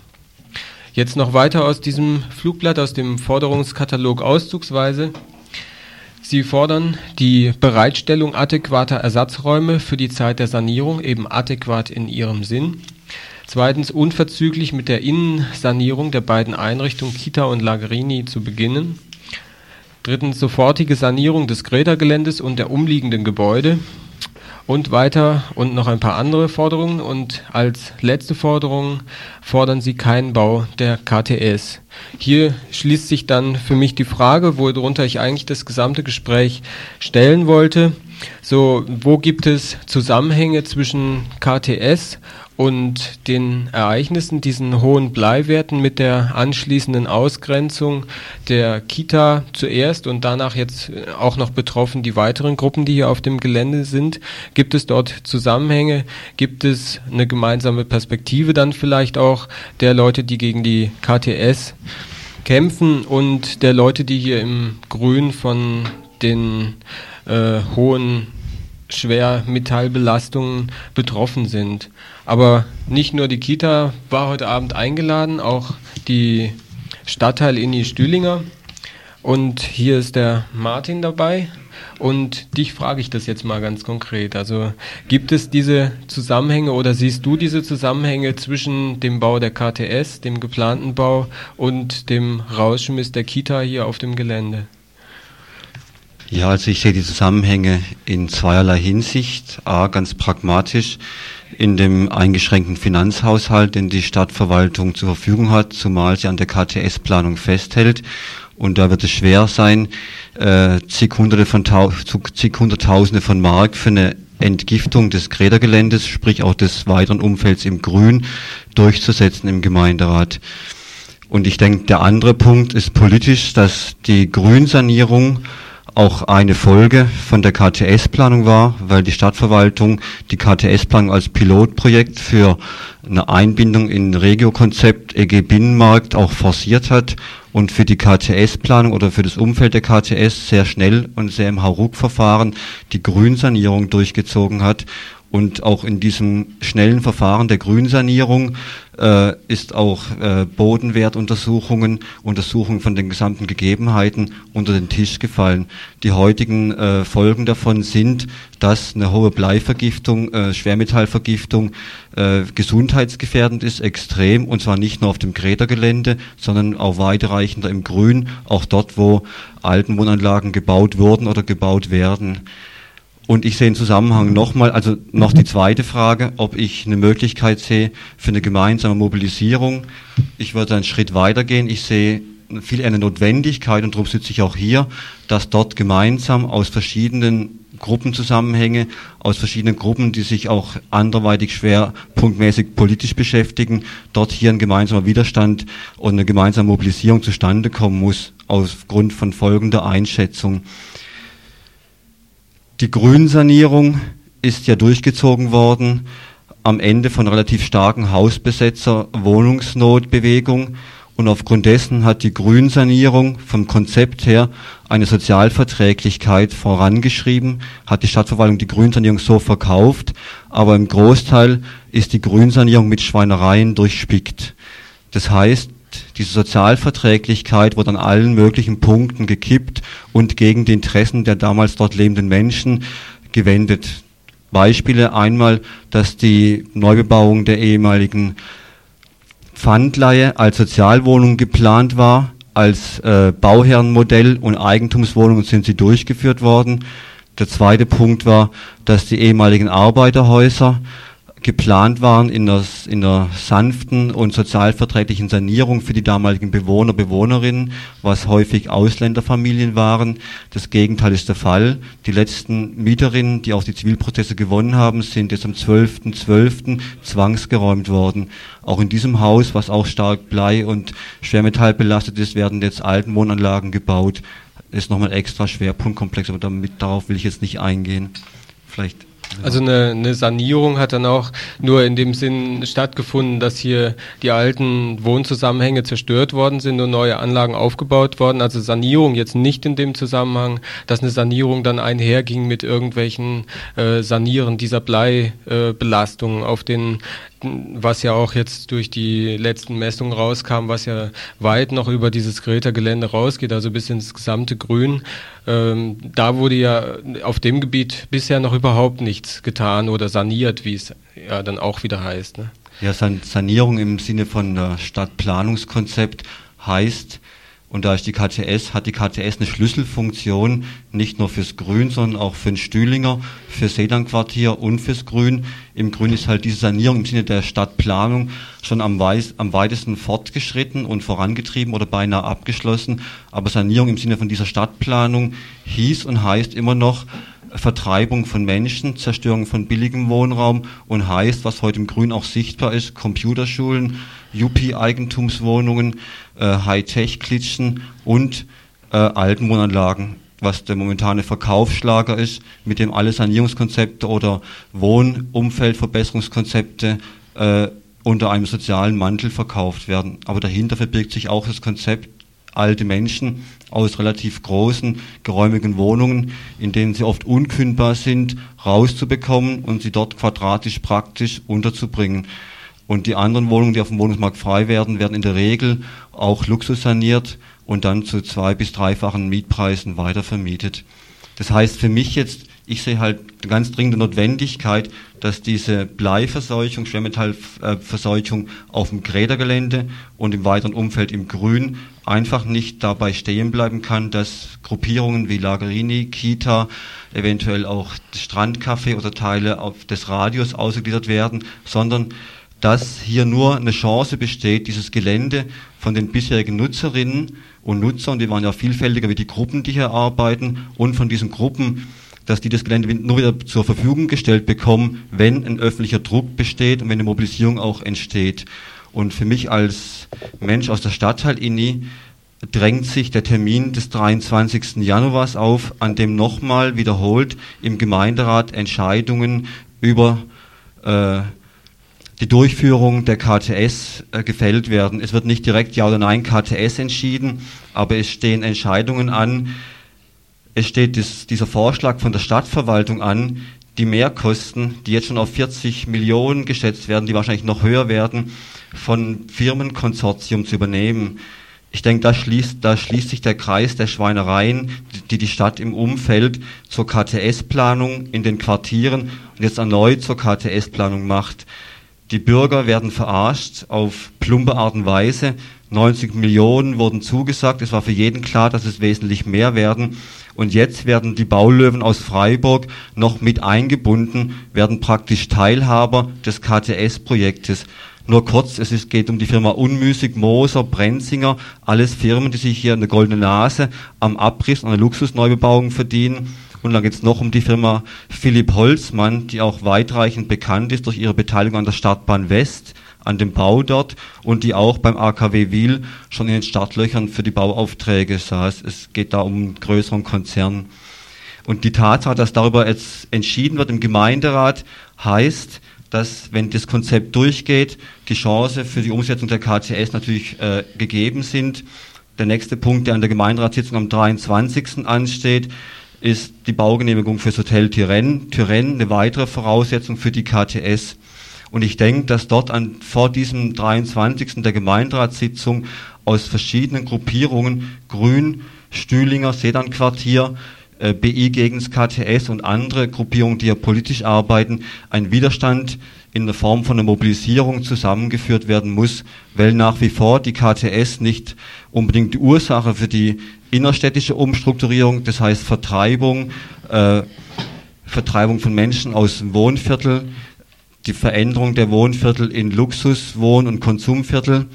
Jetzt noch weiter aus diesem Flugblatt, aus dem Forderungskatalog auszugsweise. Sie fordern die Bereitstellung adäquater Ersatzräume für die Zeit der Sanierung, eben adäquat in ihrem Sinn. Zweitens unverzüglich mit der Innensanierung der beiden Einrichtungen Kita und Lagerini zu beginnen. Drittens sofortige Sanierung des Greta-Geländes und der umliegenden Gebäude und weiter und noch ein paar andere Forderungen. Und als letzte Forderung fordern sie keinen Bau der KTS. Hier schließt sich dann für mich die Frage, worunter ich eigentlich das gesamte Gespräch stellen wollte. So, wo gibt es Zusammenhänge zwischen KTS und den Ereignissen, diesen hohen Bleiwerten mit der anschließenden Ausgrenzung der Kita zuerst und danach jetzt auch noch betroffen die weiteren Gruppen, die hier auf dem Gelände sind. Gibt es dort Zusammenhänge? Gibt es eine gemeinsame Perspektive dann vielleicht auch der Leute, die gegen die KTS kämpfen und der Leute, die hier im Grün von den äh, hohen Schwermetallbelastungen betroffen sind. Aber nicht nur die Kita war heute Abend eingeladen, auch die Stadtteil Inni Stühlinger. Und hier ist der Martin dabei. Und dich frage ich das jetzt mal ganz konkret. Also gibt es diese Zusammenhänge oder siehst du diese Zusammenhänge zwischen dem Bau der KTS, dem geplanten Bau und dem Rauschmiss der Kita hier auf dem Gelände? Ja, also ich sehe die Zusammenhänge in zweierlei Hinsicht. A, ganz pragmatisch in dem eingeschränkten Finanzhaushalt, den die Stadtverwaltung zur Verfügung hat, zumal sie an der KTS-Planung festhält. Und da wird es schwer sein, äh, zig, Hunderte von zig Hunderttausende von Mark für eine Entgiftung des Grädergeländes, sprich auch des weiteren Umfelds im Grün, durchzusetzen im Gemeinderat. Und ich denke, der andere Punkt ist politisch, dass die Grünsanierung auch eine Folge von der KTS-Planung war, weil die Stadtverwaltung die KTS-Planung als Pilotprojekt für eine Einbindung in Regio-Konzept EG Binnenmarkt auch forciert hat und für die KTS-Planung oder für das Umfeld der KTS sehr schnell und sehr im Hauruck-Verfahren die Grünsanierung durchgezogen hat und auch in diesem schnellen Verfahren der Grünsanierung äh, ist auch äh, Bodenwertuntersuchungen, Untersuchungen von den gesamten Gegebenheiten unter den Tisch gefallen. Die heutigen äh, Folgen davon sind, dass eine hohe Bleivergiftung, äh, Schwermetallvergiftung äh, gesundheitsgefährdend ist, extrem, und zwar nicht nur auf dem Greta-Gelände, sondern auch weitreichender im Grün, auch dort, wo Altenwohnanlagen gebaut wurden oder gebaut werden. Und ich sehe einen Zusammenhang nochmal, also noch die zweite Frage, ob ich eine Möglichkeit sehe für eine gemeinsame Mobilisierung. Ich würde einen Schritt weitergehen. Ich sehe viel eine Notwendigkeit, und darum sitze ich auch hier, dass dort gemeinsam aus verschiedenen Gruppenzusammenhänge, aus verschiedenen Gruppen, die sich auch anderweitig schwerpunktmäßig politisch beschäftigen, dort hier ein gemeinsamer Widerstand und eine gemeinsame Mobilisierung zustande kommen muss, aufgrund von folgender Einschätzung. Die Grünsanierung ist ja durchgezogen worden am Ende von relativ starken Hausbesetzer-Wohnungsnotbewegung und aufgrund dessen hat die Grünsanierung vom Konzept her eine Sozialverträglichkeit vorangeschrieben, hat die Stadtverwaltung die Grünsanierung so verkauft, aber im Großteil ist die Grünsanierung mit Schweinereien durchspickt. Das heißt, diese Sozialverträglichkeit wurde an allen möglichen Punkten gekippt und gegen die Interessen der damals dort lebenden Menschen gewendet. Beispiele einmal, dass die Neubebauung der ehemaligen Pfandleihe als Sozialwohnung geplant war, als äh, Bauherrenmodell und Eigentumswohnungen sind sie durchgeführt worden. Der zweite Punkt war, dass die ehemaligen Arbeiterhäuser geplant waren in der, in der sanften und sozialverträglichen Sanierung für die damaligen Bewohner, Bewohnerinnen, was häufig Ausländerfamilien waren. Das Gegenteil ist der Fall. Die letzten Mieterinnen, die auch die Zivilprozesse gewonnen haben, sind jetzt am 12.12. .12. zwangsgeräumt worden. Auch in diesem Haus, was auch stark Blei und Schwermetall belastet ist, werden jetzt alten Wohnanlagen gebaut. Ist nochmal extra Schwerpunktkomplex, aber damit, darauf will ich jetzt nicht eingehen. Vielleicht Also eine, eine, Sanierung hat dann auch nur in dem Sinn stattgefunden, dass hier die alten Wohnzusammenhänge zerstört worden sind und neue Anlagen aufgebaut worden. Also Sanierung jetzt nicht in dem Zusammenhang, dass eine Sanierung dann einherging mit irgendwelchen äh, Sanieren dieser Bleibelastungen äh, auf den was ja auch jetzt durch die letzten Messungen rauskam, was ja weit noch über dieses Greta-Gelände rausgeht, also bis ins gesamte Grün. Ähm, da wurde ja auf dem Gebiet bisher noch überhaupt nichts getan oder saniert, wie es ja dann auch wieder heißt. Ne? Ja, Sanierung im Sinne von Stadtplanungskonzept heißt, und da ist die KTS, hat die KTS eine Schlüsselfunktion, nicht nur fürs Grün, sondern auch für den Stühlinger, für Sedanquartier und fürs Grün. Im Grün ist halt diese Sanierung im Sinne der Stadtplanung schon am, weiß, am weitesten fortgeschritten und vorangetrieben oder beinahe abgeschlossen. Aber Sanierung im Sinne von dieser Stadtplanung hieß und heißt immer noch, Vertreibung von Menschen, Zerstörung von billigem Wohnraum und heißt, was heute im Grün auch sichtbar ist, Computerschulen, UP-Eigentumswohnungen, äh, Hightech-Klitschen und äh, alten was der momentane Verkaufsschlager ist, mit dem alle Sanierungskonzepte oder Wohnumfeldverbesserungskonzepte äh, unter einem sozialen Mantel verkauft werden. Aber dahinter verbirgt sich auch das Konzept alte Menschen aus relativ großen, geräumigen Wohnungen, in denen sie oft unkündbar sind, rauszubekommen und sie dort quadratisch praktisch unterzubringen. Und die anderen Wohnungen, die auf dem Wohnungsmarkt frei werden, werden in der Regel auch luxussaniert und dann zu zwei- bis dreifachen Mietpreisen weitervermietet. Das heißt für mich jetzt, ich sehe halt eine ganz dringende Notwendigkeit, dass diese Bleiverseuchung, Schwermetallverseuchung auf dem Grädergelände und im weiteren Umfeld im Grün einfach nicht dabei stehen bleiben kann, dass Gruppierungen wie Lagerini, Kita, eventuell auch Strandcafé oder Teile des Radios ausgegliedert werden, sondern dass hier nur eine Chance besteht, dieses Gelände von den bisherigen Nutzerinnen und Nutzern, die waren ja vielfältiger wie die Gruppen, die hier arbeiten, und von diesen Gruppen, dass die das Gelände nur wieder zur Verfügung gestellt bekommen, wenn ein öffentlicher Druck besteht und wenn eine Mobilisierung auch entsteht. Und für mich als Mensch aus der Stadtteil Inni drängt sich der Termin des 23. Januars auf, an dem nochmal wiederholt im Gemeinderat Entscheidungen über äh, die Durchführung der KTS äh, gefällt werden. Es wird nicht direkt Ja oder Nein KTS entschieden, aber es stehen Entscheidungen an. Es steht das, dieser Vorschlag von der Stadtverwaltung an, die Mehrkosten, die jetzt schon auf 40 Millionen geschätzt werden, die wahrscheinlich noch höher werden, von Firmenkonsortium zu übernehmen. Ich denke, da schließt, da schließt sich der Kreis der Schweinereien, die die Stadt im Umfeld zur KTS-Planung in den Quartieren und jetzt erneut zur KTS-Planung macht. Die Bürger werden verarscht auf plumpe Art und Weise. 90 Millionen wurden zugesagt. Es war für jeden klar, dass es wesentlich mehr werden. Und jetzt werden die Baulöwen aus Freiburg noch mit eingebunden, werden praktisch Teilhaber des KTS-Projektes. Nur kurz, es ist, geht um die Firma Unmüßig, Moser, Brenzinger, alles Firmen, die sich hier eine goldene Nase am Abriss an der Luxusneubebauung verdienen und dann geht es noch um die Firma Philipp Holzmann, die auch weitreichend bekannt ist durch ihre Beteiligung an der Stadtbahn West, an dem Bau dort und die auch beim AKW Wiel schon in den Startlöchern für die Bauaufträge saß. Es geht da um einen größeren Konzern. Und die Tatsache, dass darüber jetzt entschieden wird im Gemeinderat, heißt, dass, wenn das Konzept durchgeht, die Chance für die Umsetzung der KTS natürlich äh, gegeben sind. Der nächste Punkt, der an der Gemeinderatssitzung am 23. ansteht, ist die Baugenehmigung fürs Hotel Turenne. Turenne eine weitere Voraussetzung für die KTS. Und ich denke, dass dort an, vor diesem 23. der Gemeinderatssitzung aus verschiedenen Gruppierungen, Grün, Stühlinger, Sedan-Quartier, äh, BI gegen das KTS und andere Gruppierungen, die ja politisch arbeiten, ein Widerstand in der Form von einer Mobilisierung zusammengeführt werden muss, weil nach wie vor die KTS nicht unbedingt die Ursache für die innerstädtische Umstrukturierung, das heißt Vertreibung, äh, Vertreibung von Menschen aus dem Wohnviertel, die Veränderung der Wohnviertel in Luxus-, Wohn- und Konsumviertel.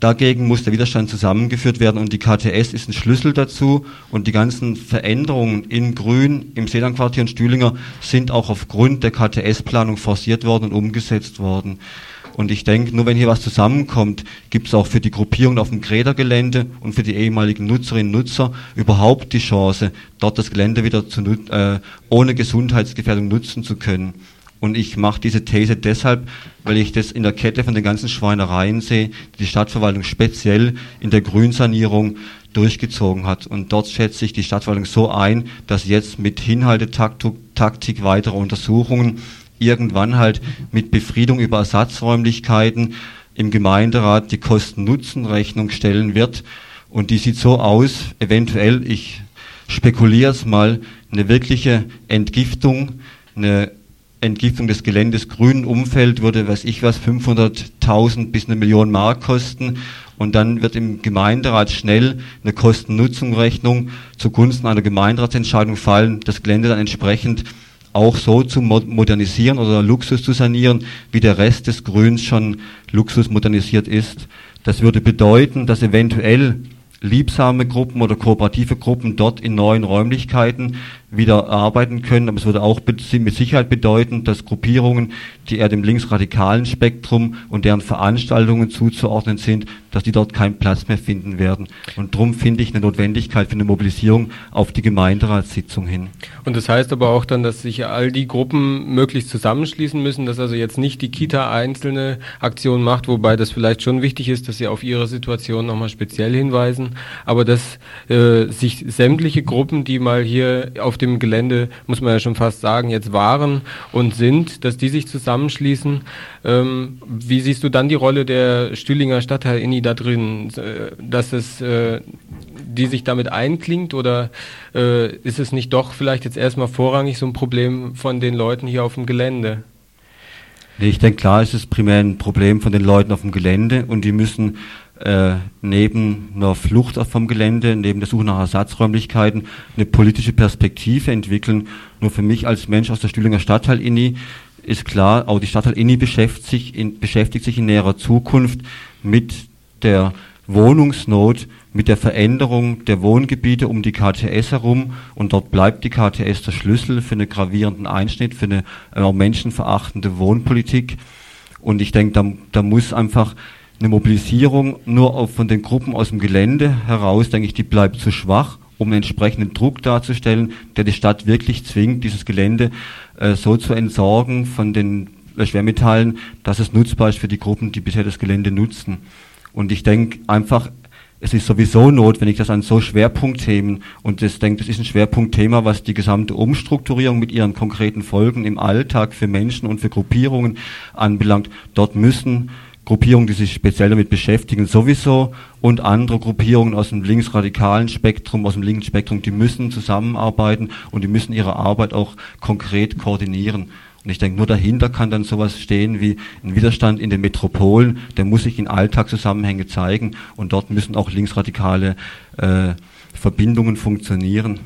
Dagegen muss der Widerstand zusammengeführt werden und die KTS ist ein Schlüssel dazu und die ganzen Veränderungen in Grün, im Sedanquartier und Stühlinger sind auch aufgrund der KTS-Planung forciert worden und umgesetzt worden. Und ich denke, nur wenn hier was zusammenkommt, gibt es auch für die Gruppierung auf dem Greta-Gelände und für die ehemaligen Nutzerinnen und Nutzer überhaupt die Chance, dort das Gelände wieder zu, äh, ohne Gesundheitsgefährdung nutzen zu können. Und ich mache diese These deshalb, weil ich das in der Kette von den ganzen Schweinereien sehe, die die Stadtverwaltung speziell in der Grünsanierung durchgezogen hat. Und dort schätze ich die Stadtverwaltung so ein, dass jetzt mit Hinhaltetaktik weitere Untersuchungen irgendwann halt mit Befriedung über Ersatzräumlichkeiten im Gemeinderat die Kosten-Nutzen-Rechnung stellen wird. Und die sieht so aus, eventuell, ich spekuliere es mal, eine wirkliche Entgiftung, eine Entgiftung des Geländes grünen Umfeld würde, weiß ich was, 500.000 bis eine Million Mark kosten. Und dann wird im Gemeinderat schnell eine Kosten-Nutzen-Rechnung zugunsten einer Gemeinderatsentscheidung fallen, das Gelände dann entsprechend auch so zu modernisieren oder Luxus zu sanieren, wie der Rest des Grüns schon Luxus modernisiert ist. Das würde bedeuten, dass eventuell liebsame Gruppen oder kooperative Gruppen dort in neuen Räumlichkeiten wieder arbeiten können. Aber es würde auch mit Sicherheit bedeuten, dass Gruppierungen, die eher dem linksradikalen Spektrum und deren Veranstaltungen zuzuordnen sind, dass die dort keinen Platz mehr finden werden. Und darum finde ich eine Notwendigkeit für eine Mobilisierung auf die Gemeinderatssitzung hin. Und das heißt aber auch dann, dass sich all die Gruppen möglichst zusammenschließen müssen, dass also jetzt nicht die Kita einzelne Aktionen macht, wobei das vielleicht schon wichtig ist, dass sie auf ihre Situation nochmal speziell hinweisen, aber dass äh, sich sämtliche Gruppen, die mal hier auf dem Gelände, muss man ja schon fast sagen, jetzt waren und sind, dass die sich zusammenschließen. Ähm, wie siehst du dann die Rolle der Stühlinger Stadtteil Inni da drin, äh, dass es äh, die sich damit einklingt oder äh, ist es nicht doch vielleicht jetzt erstmal vorrangig so ein Problem von den Leuten hier auf dem Gelände? Ich denke, klar ist es primär ein Problem von den Leuten auf dem Gelände und die müssen äh, neben einer Flucht vom Gelände, neben der Suche nach Ersatzräumlichkeiten eine politische Perspektive entwickeln. Nur für mich als Mensch aus der Stühlinger Stadtteil Inni ist klar, auch die Stadtteil Inni beschäftigt sich in, beschäftigt sich in näherer Zukunft mit der Wohnungsnot, mit der Veränderung der Wohngebiete um die KTS herum und dort bleibt die KTS der Schlüssel für einen gravierenden Einschnitt, für eine äh, menschenverachtende Wohnpolitik. Und ich denke, da, da muss einfach eine Mobilisierung nur auf, von den Gruppen aus dem Gelände heraus, denke ich, die bleibt zu schwach, um einen entsprechenden Druck darzustellen, der die Stadt wirklich zwingt, dieses Gelände äh, so zu entsorgen von den äh, Schwermetallen, dass es nutzbar ist für die Gruppen, die bisher das Gelände nutzen. Und ich denke einfach, es ist sowieso notwendig, dass an so Schwerpunktthemen, und ich denke, das ist ein Schwerpunktthema, was die gesamte Umstrukturierung mit ihren konkreten Folgen im Alltag für Menschen und für Gruppierungen anbelangt, dort müssen Gruppierungen, die sich speziell damit beschäftigen, sowieso und andere Gruppierungen aus dem linksradikalen Spektrum, aus dem linken Spektrum, die müssen zusammenarbeiten und die müssen ihre Arbeit auch konkret koordinieren. Und ich denke, nur dahinter kann dann sowas stehen wie ein Widerstand in den Metropolen, der muss sich in Alltagszusammenhänge zeigen und dort müssen auch linksradikale äh, Verbindungen funktionieren.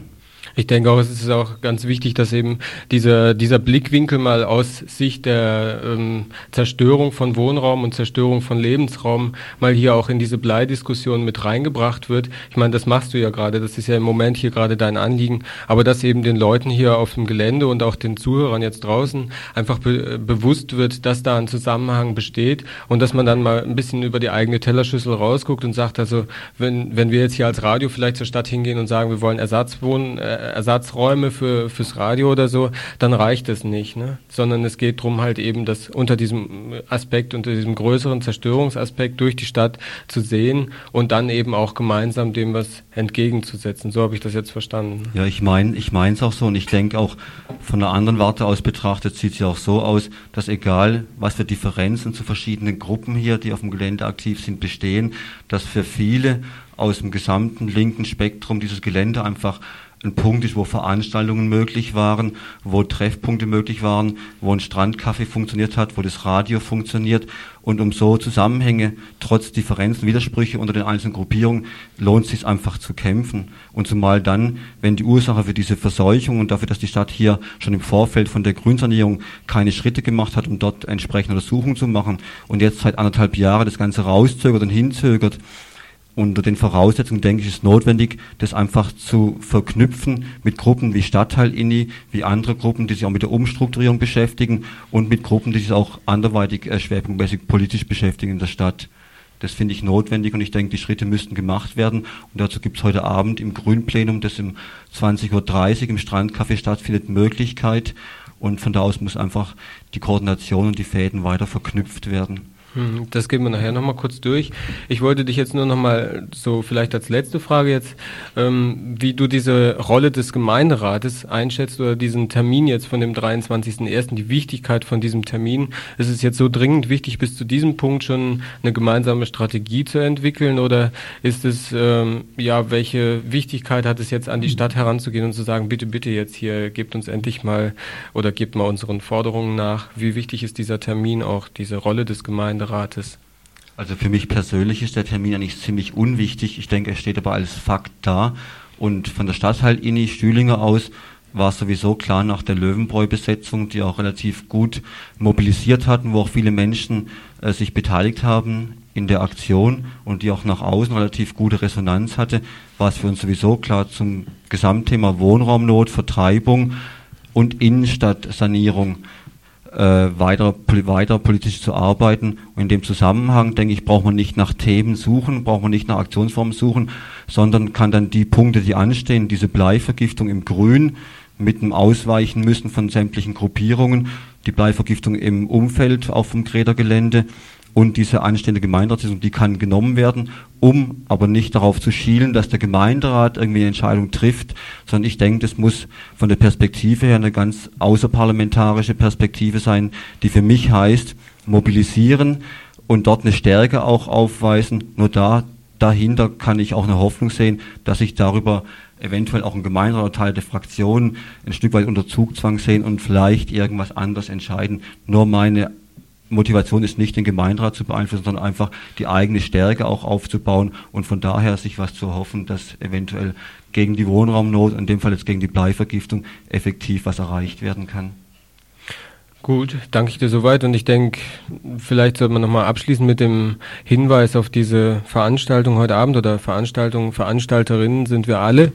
Ich denke auch, es ist auch ganz wichtig, dass eben dieser, dieser Blickwinkel mal aus Sicht der ähm, Zerstörung von Wohnraum und Zerstörung von Lebensraum mal hier auch in diese Bleidiskussion mit reingebracht wird. Ich meine, das machst du ja gerade, das ist ja im Moment hier gerade dein Anliegen, aber dass eben den Leuten hier auf dem Gelände und auch den Zuhörern jetzt draußen einfach be bewusst wird, dass da ein Zusammenhang besteht und dass man dann mal ein bisschen über die eigene Tellerschüssel rausguckt und sagt, also wenn, wenn wir jetzt hier als Radio vielleicht zur Stadt hingehen und sagen, wir wollen Ersatzwohnen, äh, Ersatzräume für, fürs Radio oder so, dann reicht es nicht. Ne? Sondern es geht darum, halt eben das unter diesem Aspekt, unter diesem größeren Zerstörungsaspekt durch die Stadt zu sehen und dann eben auch gemeinsam dem was entgegenzusetzen. So habe ich das jetzt verstanden. Ja, ich meine ich es auch so und ich denke auch von der anderen Warte aus betrachtet sieht es ja auch so aus, dass egal was für Differenzen zu verschiedenen Gruppen hier, die auf dem Gelände aktiv sind, bestehen, dass für viele aus dem gesamten linken Spektrum dieses Gelände einfach ein Punkt ist, wo Veranstaltungen möglich waren, wo Treffpunkte möglich waren, wo ein Strandcafé funktioniert hat, wo das Radio funktioniert. Und um so Zusammenhänge, trotz Differenzen, Widersprüche unter den einzelnen Gruppierungen, lohnt es sich einfach zu kämpfen. Und zumal dann, wenn die Ursache für diese Verseuchung und dafür, dass die Stadt hier schon im Vorfeld von der Grünsanierung keine Schritte gemacht hat, um dort entsprechende Untersuchungen zu machen und jetzt seit anderthalb Jahren das Ganze rauszögert und hinzögert, unter den Voraussetzungen, denke ich, ist notwendig, das einfach zu verknüpfen mit Gruppen wie Stadtteil-INI, wie andere Gruppen, die sich auch mit der Umstrukturierung beschäftigen und mit Gruppen, die sich auch anderweitig äh, schwerpunktmäßig politisch beschäftigen in der Stadt. Das finde ich notwendig und ich denke, die Schritte müssten gemacht werden. Und dazu gibt es heute Abend im Grünplenum, das um 20.30 Uhr im Strandcafé stattfindet, Möglichkeit. Und von da aus muss einfach die Koordination und die Fäden weiter verknüpft werden. Hm, das gehen wir nachher nochmal kurz durch. Ich wollte dich jetzt nur nochmal so vielleicht als letzte Frage jetzt, ähm, wie du diese Rolle des Gemeinderates einschätzt oder diesen Termin jetzt von dem 23.01., die Wichtigkeit von diesem Termin. Ist es jetzt so dringend wichtig, bis zu diesem Punkt schon eine gemeinsame Strategie zu entwickeln oder ist es, ähm, ja, welche Wichtigkeit hat es jetzt an die Stadt heranzugehen und zu sagen, bitte, bitte jetzt hier, gebt uns endlich mal oder gebt mal unseren Forderungen nach. Wie wichtig ist dieser Termin auch, diese Rolle des Gemeinderates? Gemeinderates? Also für mich persönlich ist der Termin eigentlich ziemlich unwichtig. Ich denke, er steht aber als Fakt da. Und von der Stadtteil Inni Stühlinger aus war sowieso klar nach der Löwenbräu-Besetzung, die auch relativ gut mobilisiert hatten, wo auch viele Menschen äh, sich beteiligt haben in der Aktion und die auch nach außen relativ gute Resonanz hatte, war es für uns sowieso klar zum Gesamtthema Wohnraumnot, Vertreibung und Innenstadtsanierung weiter, weiter politisch zu arbeiten. Und in dem Zusammenhang, denke ich, braucht man nicht nach Themen suchen, braucht man nicht nach Aktionsformen suchen, sondern kann dann die Punkte, die anstehen, diese Bleivergiftung im Grün mit dem Ausweichen müssen von sämtlichen Gruppierungen, die Bleivergiftung im Umfeld auf dem Greta-Gelände, und diese anstehende Gemeinderatssitzung, die kann genommen werden, um aber nicht darauf zu schielen, dass der Gemeinderat irgendwie eine Entscheidung trifft, sondern ich denke, das muss von der Perspektive her eine ganz außerparlamentarische Perspektive sein, die für mich heißt, mobilisieren und dort eine Stärke auch aufweisen. Nur da, dahinter kann ich auch eine Hoffnung sehen, dass sich darüber eventuell auch ein Gemeinderat oder Teil der Fraktion ein Stück weit unter Zugzwang sehen und vielleicht irgendwas anders entscheiden. Nur meine Motivation ist nicht, den Gemeinderat zu beeinflussen, sondern einfach die eigene Stärke auch aufzubauen und von daher sich was zu hoffen, dass eventuell gegen die Wohnraumnot, in dem Fall jetzt gegen die Bleivergiftung, effektiv was erreicht werden kann. Gut, danke ich dir soweit und ich denke, vielleicht sollte man nochmal abschließen mit dem Hinweis auf diese Veranstaltung heute Abend oder Veranstaltung, Veranstalterinnen sind wir alle.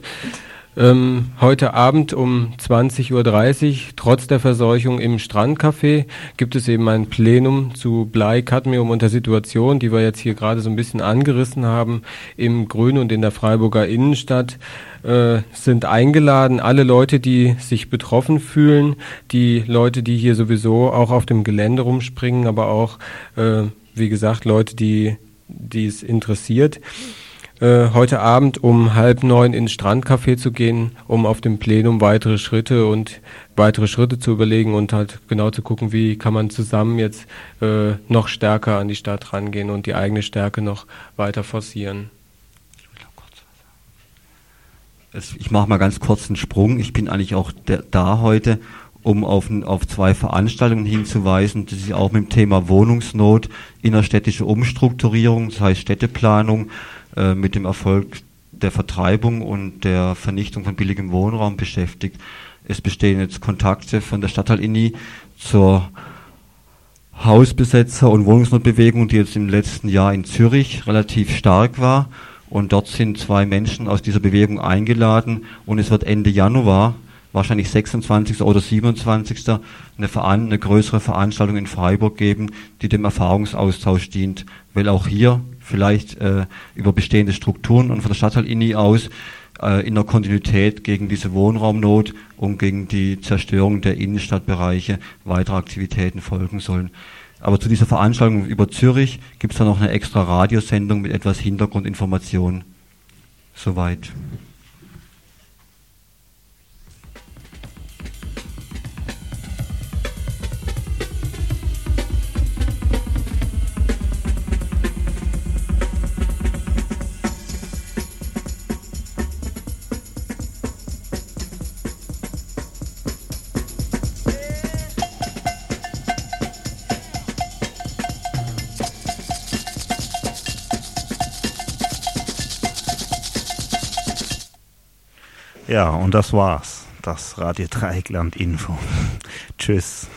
Ähm, heute Abend um 20.30 Uhr, trotz der Verseuchung im Strandcafé, gibt es eben ein Plenum zu Blei, Cadmium und der Situation, die wir jetzt hier gerade so ein bisschen angerissen haben, im Grün und in der Freiburger Innenstadt. Äh, sind eingeladen, alle Leute, die sich betroffen fühlen, die Leute, die hier sowieso auch auf dem Gelände rumspringen, aber auch, äh, wie gesagt, Leute, die, die es interessiert. Äh, heute Abend um halb neun ins Strandcafé zu gehen, um auf dem Plenum weitere Schritte und weitere Schritte zu überlegen und halt genau zu gucken, wie kann man zusammen jetzt äh, noch stärker an die Stadt rangehen und die eigene Stärke noch weiter forcieren. Ich mache mal ganz kurz einen Sprung. Ich bin eigentlich auch da heute, um auf, auf zwei Veranstaltungen hinzuweisen, die sich auch mit dem Thema Wohnungsnot, innerstädtische Umstrukturierung, das heißt Städteplanung, äh, mit dem Erfolg der Vertreibung und der Vernichtung von billigem Wohnraum beschäftigt. Es bestehen jetzt Kontakte von der Stadtteil-INI zur Hausbesetzer- und Wohnungsnotbewegung, die jetzt im letzten Jahr in Zürich relativ stark war. Und dort sind zwei Menschen aus dieser Bewegung eingeladen und es wird Ende Januar, wahrscheinlich 26. oder 27. eine, Veran eine größere Veranstaltung in Freiburg geben, die dem Erfahrungsaustausch dient, weil auch hier vielleicht äh, über bestehende Strukturen und von der Stadtteil-INI aus äh, in der Kontinuität gegen diese Wohnraumnot und gegen die Zerstörung der Innenstadtbereiche weitere Aktivitäten folgen sollen. Aber zu dieser Veranstaltung über Zürich gibt es dann noch eine extra Radiosendung mit etwas Hintergrundinformation. Soweit. Ja, und das war's. Das Radio Dreieckland Info. Tschüss.